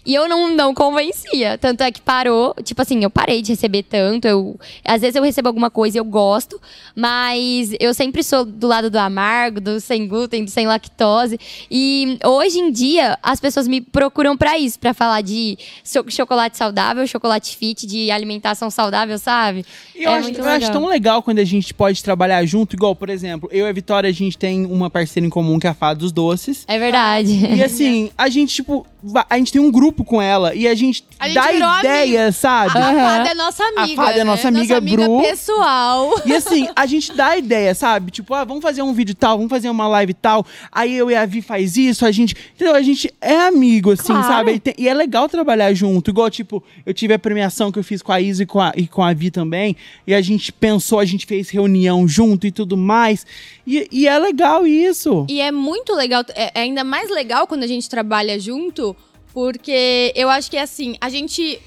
E eu não, não convencia. Tanto é que parou. Tipo assim, eu parei de receber tanto. Eu, às vezes eu recebo alguma coisa e eu gosto. Mas eu sempre sou do lado do amargo, do sem glúten, do sem lactose. E hoje em dia, as pessoas me procuram pra isso. Pra falar de cho- chocolate saudável, chocolate fit, de alimentação saudável, sabe? E eu, É acho, eu acho tão legal quando a gente pode trabalhar junto, igual, por exemplo, eu e a Vitória, a gente tem uma parceira em comum que é a Fada dos Doces. É verdade. E assim, a gente, tipo, a gente tem um grupo com ela e a gente A gente dá virou ideia, sabe? A Aham. fada é nossa amiga. fada é né? nossa amiga, Bru. pessoal. E assim, a gente dá ideia, sabe? Tipo, ah, vamos fazer um vídeo tal, vamos fazer uma live tal. Aí eu e a Vi faz isso, a gente. Entendeu? A gente é amigo, assim, Claro. sabe? E, tem- e é legal trabalhar junto. Igual, tipo, eu tive a premiação que eu fiz com a Isa e com a, e com a Vi também. E a gente pensou, a gente fez reunião junto e tudo mais. E, e é legal isso. E é muito legal, é é ainda mais legal quando a gente trabalha junto, porque eu acho que assim, a gente.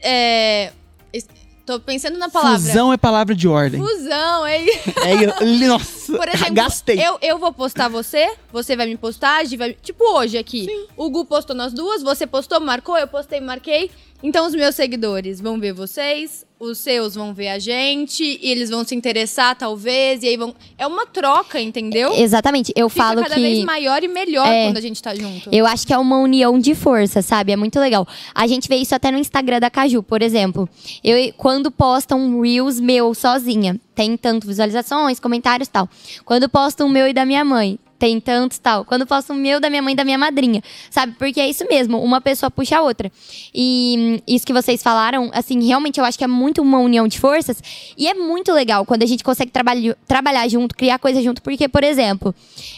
É, tô pensando na palavra. Fusão é palavra de ordem. Fusão, é É, eu- nossa, Por exemplo, gastei. Eu, eu vou postar você, você vai me postar, a Gi vai. Tipo hoje aqui. O Gu postou nós duas, você postou, marcou, eu postei, marquei. Então os meus seguidores vão ver vocês, os seus vão ver a gente, e eles vão se interessar, talvez, e aí vão. É uma troca, entendeu? Exatamente. Eu Fica falo cada que. vez maior e melhor É. quando a gente tá junto. Eu acho que é uma união de força, sabe? É muito legal. A gente vê isso até no Instagram da Caju, por exemplo. Eu, quando postam um Reels meu sozinha, tem tanto visualizações, comentários e tal. Quando postam o meu e da minha mãe, tem tantos tal. Quando postam o meu, da minha mãe da minha madrinha, sabe? Porque é isso mesmo, uma pessoa puxa a outra. E isso que vocês falaram, assim, realmente eu acho que é muito uma união de forças. E é muito legal quando a gente consegue trabalho- trabalhar junto, criar coisa junto. Porque, por exemplo,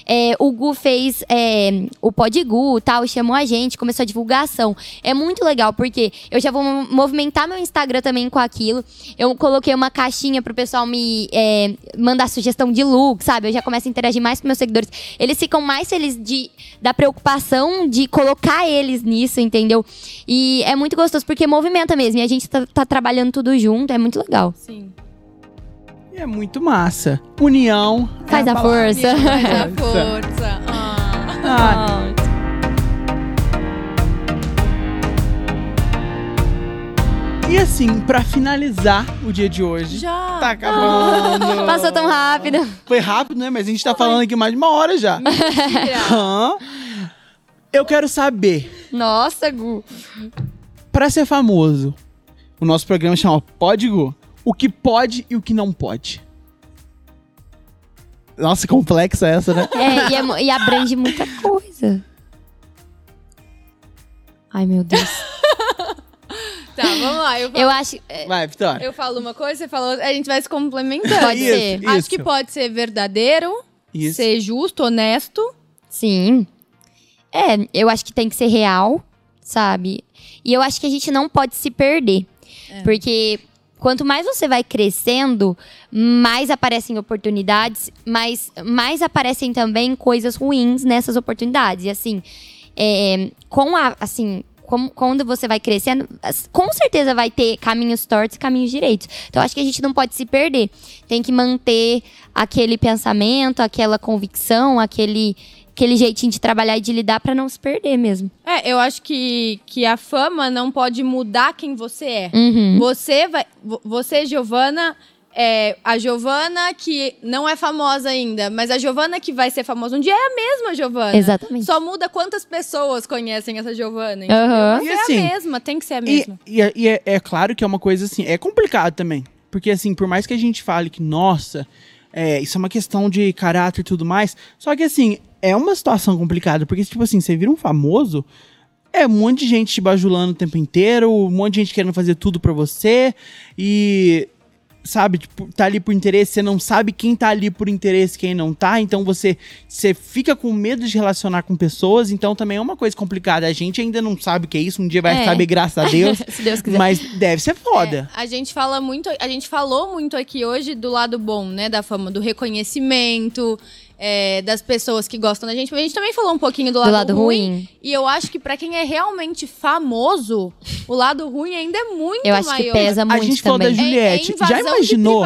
é, o Gu fez é, o Pod Gu tal, chamou a gente, começou a divulgação. É muito legal, porque eu já vou mo- movimentar meu Instagram também com aquilo. Eu coloquei uma caixinha pro pessoal me é, mandar sugestão de look, sabe? Eu já começo a interagir mais com meus seguidores. Eles ficam mais felizes de, da preocupação de colocar eles nisso, entendeu? E é muito gostoso, porque movimenta mesmo. E a gente tá, tá trabalhando tudo junto, é muito legal. Sim. E é muito massa. União. é Faz a palavra. força. Faz a Força. força. Ah. Ah, e assim, pra finalizar o dia de hoje. Já. Tá acabando. Passou tão rápido. Foi rápido, né? Mas a gente tá falando aqui mais de uma hora já. Hã? Eu quero saber, Nossa, Gu. pra ser famoso, o nosso programa chama Código, o que pode e o que não pode. Nossa, complexa essa, né? É, e, é e abrange muita coisa. Ai, meu Deus. Tá, vamos lá. Eu, falo, Eu acho. é, Vai, Vitória. eu falo uma coisa, você falou outra, a gente vai se complementando. Pode Isso, ser. isso. Acho que pode ser verdadeiro, Isso. ser justo, honesto. Sim. É, eu acho que tem que ser real, sabe? E eu acho que a gente não pode se perder. Porque quanto mais você vai crescendo, mais aparecem oportunidades, mas mais aparecem também coisas ruins nessas oportunidades. E assim, é, com a. Assim, como- quando você vai crescendo, com certeza vai ter caminhos tortos e caminhos direitos. Então, acho que a gente não pode se perder. Tem que manter aquele pensamento, aquela convicção, aquele, aquele jeitinho de trabalhar e de lidar pra não se perder mesmo. É, eu acho que, que a fama não pode mudar quem você é. Uhum. Você vai. vo- Você, Giovana, é a Giovana que não é famosa ainda, mas a Giovana que vai ser famosa um dia é a mesma Giovana. Exatamente. Só muda quantas pessoas conhecem essa Giovana. Mas E é assim, a mesma, tem que ser a E, mesma. e é- e é, é claro que é uma coisa assim, é complicado também. Porque assim, por mais que a gente fale que, nossa, é, isso é uma questão de caráter e tudo mais, só que assim, é uma situação complicada. Porque, tipo assim, você vira um famoso, é um monte de gente te bajulando o tempo inteiro, um monte de gente querendo fazer tudo pra você. E sabe, tipo, tá ali por interesse, você não sabe quem tá ali por interesse, quem não tá, então você, você fica com medo de relacionar com pessoas, então também é uma coisa complicada. A gente ainda não sabe o que é isso, um dia vai É. saber, graças a Deus, Se Deus quiser. mas deve ser foda. É, a gente fala muito, a gente falou muito aqui hoje do lado bom, né, da fama, do reconhecimento, é, das pessoas que gostam da gente, mas a gente também falou um pouquinho do lado, Do lado ruim. E eu acho que pra quem é realmente famoso, o lado ruim ainda é muito Eu acho maior. que pesa A muito gente falou também. da Ju- Juliette, É, é já imaginou?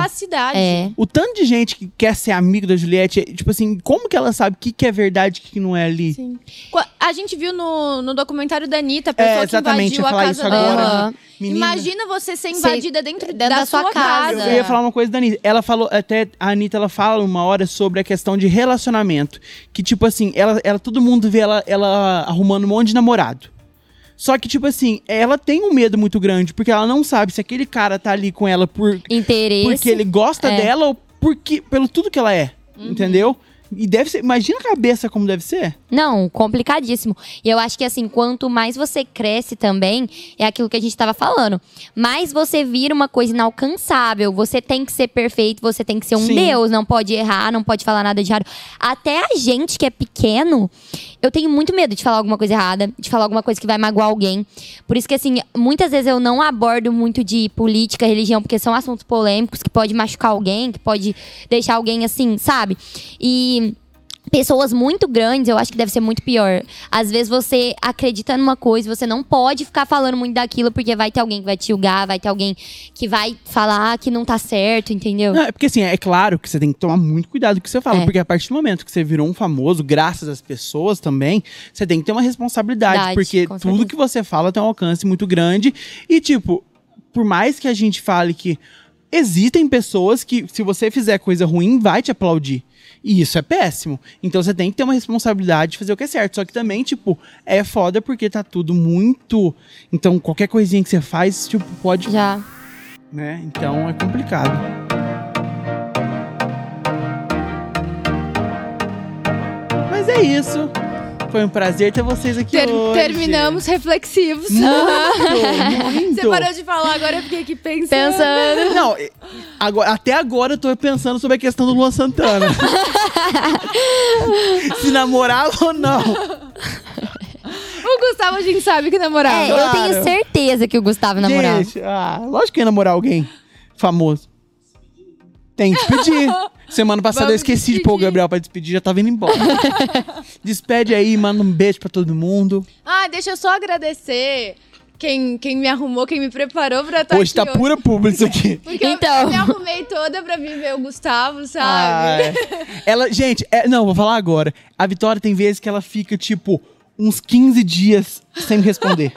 É. O tanto de gente que quer ser amigo da Juliette, é, tipo assim, como que ela sabe o que, que é verdade e o que, que não é ali? Sim. A gente viu no, no documentário da Anitta, a pessoa É, que exatamente, invadiu ia a casa dela. Menina. Imagina você ser invadida dentro, dentro da, da sua sua casa. casa. Eu ia falar uma coisa da Anitta. Ela falou, até a Anitta, ela fala uma hora sobre a questão de relacionamento. Que, tipo assim, ela, ela todo mundo vê ela, ela arrumando um monte de namorado. Só que, tipo assim, ela tem um medo muito grande, porque ela não sabe se aquele cara tá ali com ela por, Interesse. porque ele gosta É. dela ou porque, pelo tudo que ela é. Uhum. Entendeu? E deve ser. Imagina a cabeça como deve ser. Não, complicadíssimo. E eu acho que assim, quanto mais você cresce também, é aquilo que a gente tava falando. Mais você vira uma coisa inalcançável. Você tem que ser perfeito, você tem que ser um Sim. Deus, não pode errar, não pode falar nada de errado. Até a gente que é pequeno, eu tenho muito medo de falar alguma coisa errada, de falar alguma coisa que vai magoar alguém. Por isso que assim, muitas vezes eu não abordo muito de política, religião, porque são assuntos polêmicos que pode machucar alguém, que pode deixar alguém assim, sabe? E pessoas muito grandes, eu acho que deve ser muito pior. Às vezes você acredita numa coisa, você não pode ficar falando muito daquilo, porque vai ter alguém que vai te julgar, vai ter alguém que vai falar que não tá certo, entendeu? Não, é porque assim, é claro que você tem que tomar muito cuidado com o que você fala, É. porque a partir do momento que você virou um famoso, graças às pessoas também, você tem que ter uma responsabilidade, Verdade, porque tudo que você fala tem um alcance muito grande e tipo, por mais que a gente fale que existem pessoas que se você fizer coisa ruim, vai te aplaudir. E isso é péssimo. Então você tem que ter uma responsabilidade de fazer o que é certo. Só que também, tipo, é foda porque tá tudo muito. Então, qualquer coisinha que você faz, tipo, pode Já. né? Então é complicado. Mas é isso. Foi um prazer ter vocês aqui Ter- hoje. terminamos reflexivos. Muito, muito. Você parou de falar, agora eu fiquei aqui pensando. Pensando. Não, agora, até agora eu tô pensando sobre a questão do Luan Santana. Se namorava ou não. O Gustavo a gente sabe que namorava. É, eu Claro. tenho certeza que o Gustavo namorava. Gente, ah, lógico que ia namorar alguém famoso. Tem que despedir. Semana passada Vamos eu esqueci de pôr o despedir. Gabriel pra despedir, já tava indo embora. Despede aí, manda um beijo pra todo mundo. Ah, deixa eu só agradecer quem, quem me arrumou, quem me preparou pra estar Hoje tá pura público isso aqui. Porque eu- Então. eu me arrumei toda pra vir ver o Gustavo, Ah, sabe? é. Ela, gente, é- não, vou falar agora. A Vitória tem vezes que ela fica, tipo, uns 15 dias sem responder.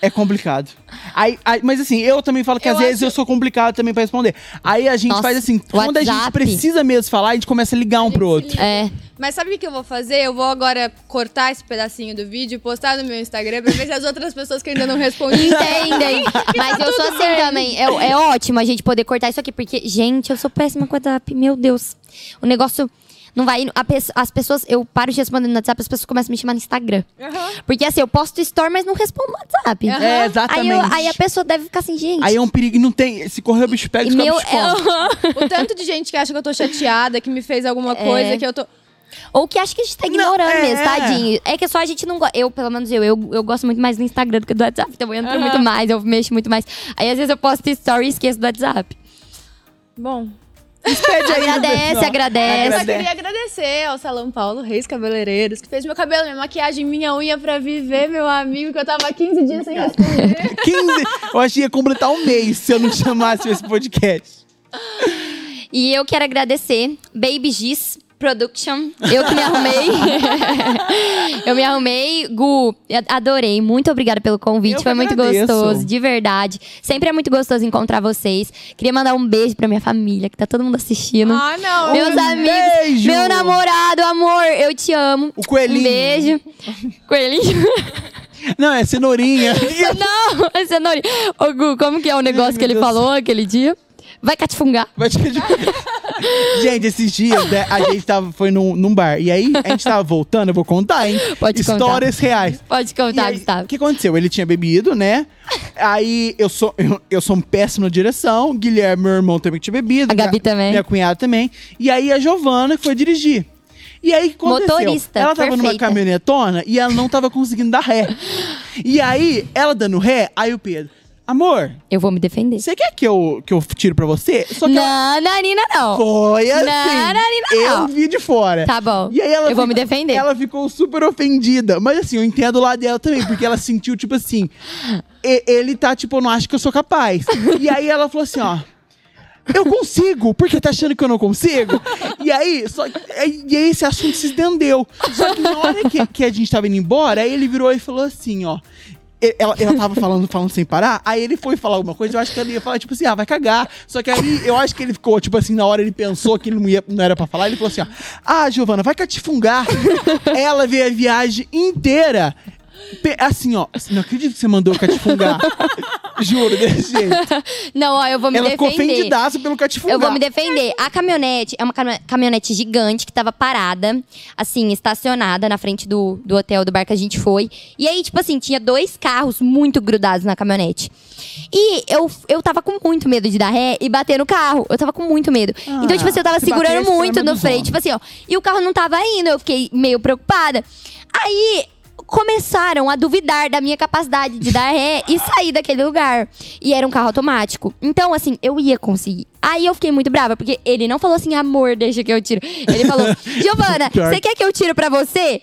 é complicado. Aí, aí- mas assim, eu também falo que Eu às vezes acho- eu sou complicado também pra responder. Aí a gente Nossa, faz assim, quando a gente precisa mesmo falar, a gente começa a ligar um pro outro. É. Mas sabe o que eu vou fazer? Eu vou agora cortar esse pedacinho do vídeo e postar no meu Instagram pra ver se as outras pessoas que ainda não respondi Entendem. Mas eu sou assim também. É, é ótimo a gente poder cortar isso aqui, porque, gente, eu sou péssima com o WhatsApp. Meu Deus. O negócio não vai pe- as pessoas, eu paro de responder no WhatsApp, as pessoas começam a me chamar no Instagram. Porque assim, eu posto story, mas não respondo no WhatsApp. Aham. É, Aí, exatamente. eu- aí a pessoa deve ficar assim, gente. Aí é um perigo e não tem. Se correr o bicho pega, fica meu, come. O tanto de gente que acha que eu tô chateada, que me fez alguma coisa, que eu tô. Ou que acha que a gente tá Não, ignorando é. mesmo, tadinho. É que só a gente não gosta. Eu, pelo menos eu, eu, eu gosto muito mais do Instagram do que do WhatsApp. Então eu entro Aham. muito mais, eu mexo muito mais. Aí às vezes eu posto story e esqueço do WhatsApp. Bom. Despede aí, Agradece, agradece. Eu só queria agradecer ao Salão Paulo Reis Cabeleireiros, que fez meu cabelo, minha maquiagem, minha unha pra viver, meu amigo, que eu tava há 15 dias sem responder. 15. Eu achei que ia completar um mês se eu não chamasse esse podcast. E eu quero agradecer Baby Giz Production. Eu que me arrumei. eu me arrumei. Gu, adorei. Muito obrigada pelo convite. Eu Foi muito gostoso, de verdade. Sempre é muito gostoso encontrar vocês. Queria mandar um beijo pra minha família, que tá todo mundo assistindo. ah, não. Meus Um amigos, beijo! meu namorado, amor, eu te amo. O coelhinho. Um beijo. Coelhinho? Não, é cenourinha. Não, é cenoura. Ô, Gu, como que é o negócio Ai, que ele Deus. falou aquele dia? Vai catifungar. Vai te Gente, esses dias, né, a gente tava, foi num, num bar. E aí, a gente tava voltando, eu vou contar, hein? Pode contar. Histórias reais. Pode contar, aí, Gustavo. O que aconteceu? Ele tinha bebido, né? Aí eu sou, eu, eu sou um péssimo na direção. Guilherme, meu irmão, também tinha bebido. A Gabi Minha- também. Minha cunhada também. E aí a Giovana que foi dirigir. E aí, o que aconteceu? Motorista, Ela tava numa perfeita. caminhonetona e ela não tava conseguindo dar ré. E aí, ela dando ré, aí o Pedro, amor, Eu vou me defender. você quer que eu, que eu tiro pra você? Só que ela Não, Nanina, não. foi assim. Não, Narina, eu não. vi de fora. Tá bom. E aí ela Eu vou fica- me defender. Ela ficou super ofendida. Mas assim, eu entendo o lado dela também, porque ela sentiu, tipo assim, ele tá, tipo, eu não acho que eu sou capaz. e aí ela falou assim, ó. Eu consigo, porque tá achando que eu não consigo? E aí, só, e aí esse assunto se estendeu. Só que na hora que, que a gente tava indo embora, aí ele virou e falou assim, ó. Ela, ela tava falando, falando sem parar, aí ele foi falar alguma coisa, eu acho que ele ia falar, tipo assim, ah, vai cagar. Só que aí eu acho que ele ficou, tipo assim, na hora ele pensou que ele não, ia, não era pra falar, ele falou assim, ó, ah, Giovana, vai catifungar. ela veio a viagem inteira. Pe- Assim, ó, não acredito que você mandou eu catifungar. Juro, desse jeito. Não, ó, eu vou me Ela ficou defender. ofendidaça pelo catifungar. Eu vou me defender. A caminhonete é uma cami- caminhonete gigante que tava parada, assim, estacionada na frente do, do hotel do bar que a gente foi. E aí, tipo assim, tinha dois carros muito grudados na caminhonete. E eu, eu tava com muito medo de dar ré e bater no carro. Eu tava com muito medo. Ah, então, tipo assim, eu tava se segurando batesse, muito no freio. Tipo assim, ó. E o carro não tava indo. Eu fiquei meio preocupada. Aí. Começaram a duvidar da minha capacidade de dar ré e sair daquele lugar. E era um carro automático. Então, assim, eu ia conseguir. Aí eu fiquei muito brava, porque ele não falou assim, amor, deixa que eu tiro. Ele falou, Giovana, você quer que eu tiro pra você?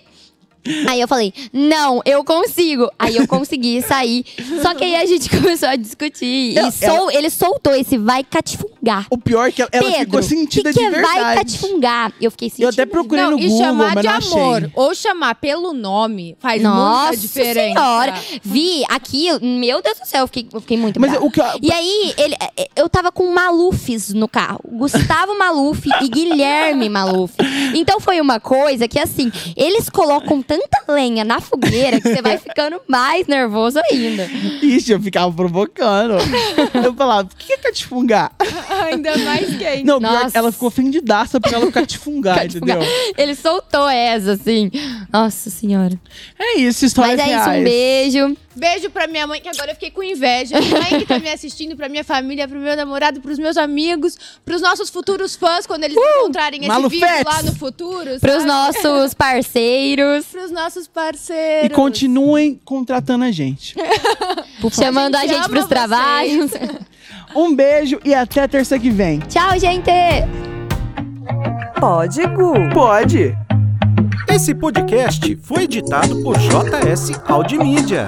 Aí eu falei, não, eu consigo. Aí eu consegui sair. Só que aí a gente começou a discutir. Ela- e sol- ele soltou esse vai catifungar. O pior é que ela, ela Pedro, ficou sentida que que de é verdade. vai catifungar? Eu fiquei sentindo. Eu até procurei Não, no e Google, chamar mas de não amor achei. ou chamar pelo nome faz Nossa muita diferença. senhora. Vi aquilo, meu Deus do céu, eu fiquei, eu fiquei muito Mas brava. o que eu- E aí, ele, é, eu tava com Malufes no carro. Gustavo Maluf e Guilherme Maluf. Então foi uma coisa que, assim, eles colocam tanta lenha na fogueira que você vai ficando mais nervoso ainda. Ixi, eu ficava provocando. eu falava, o que é catifungar? Ainda mais quem. Não, pior, Nossa. ela ficou ofendidaça por ela catifungar, Catifungar. entendeu? Ele soltou essa, assim. Nossa senhora. É isso, histórias Mas é isso, reais. um beijo. Beijo pra minha mãe, que agora eu fiquei com inveja. Mãe que tá me assistindo, pra minha família, pro meu namorado, pros meus amigos, pros nossos futuros fãs, quando eles encontrarem esse vídeo lá no futuro. Pros sabe? nossos parceiros. Pros nossos parceiros. E continuem contratando a gente. Chamando a gente gente ama pros vocês. trabalhos. Um beijo e até terça que vem. Tchau, gente! Pode Gu. Pode! Esse podcast foi editado por JS Audimídia.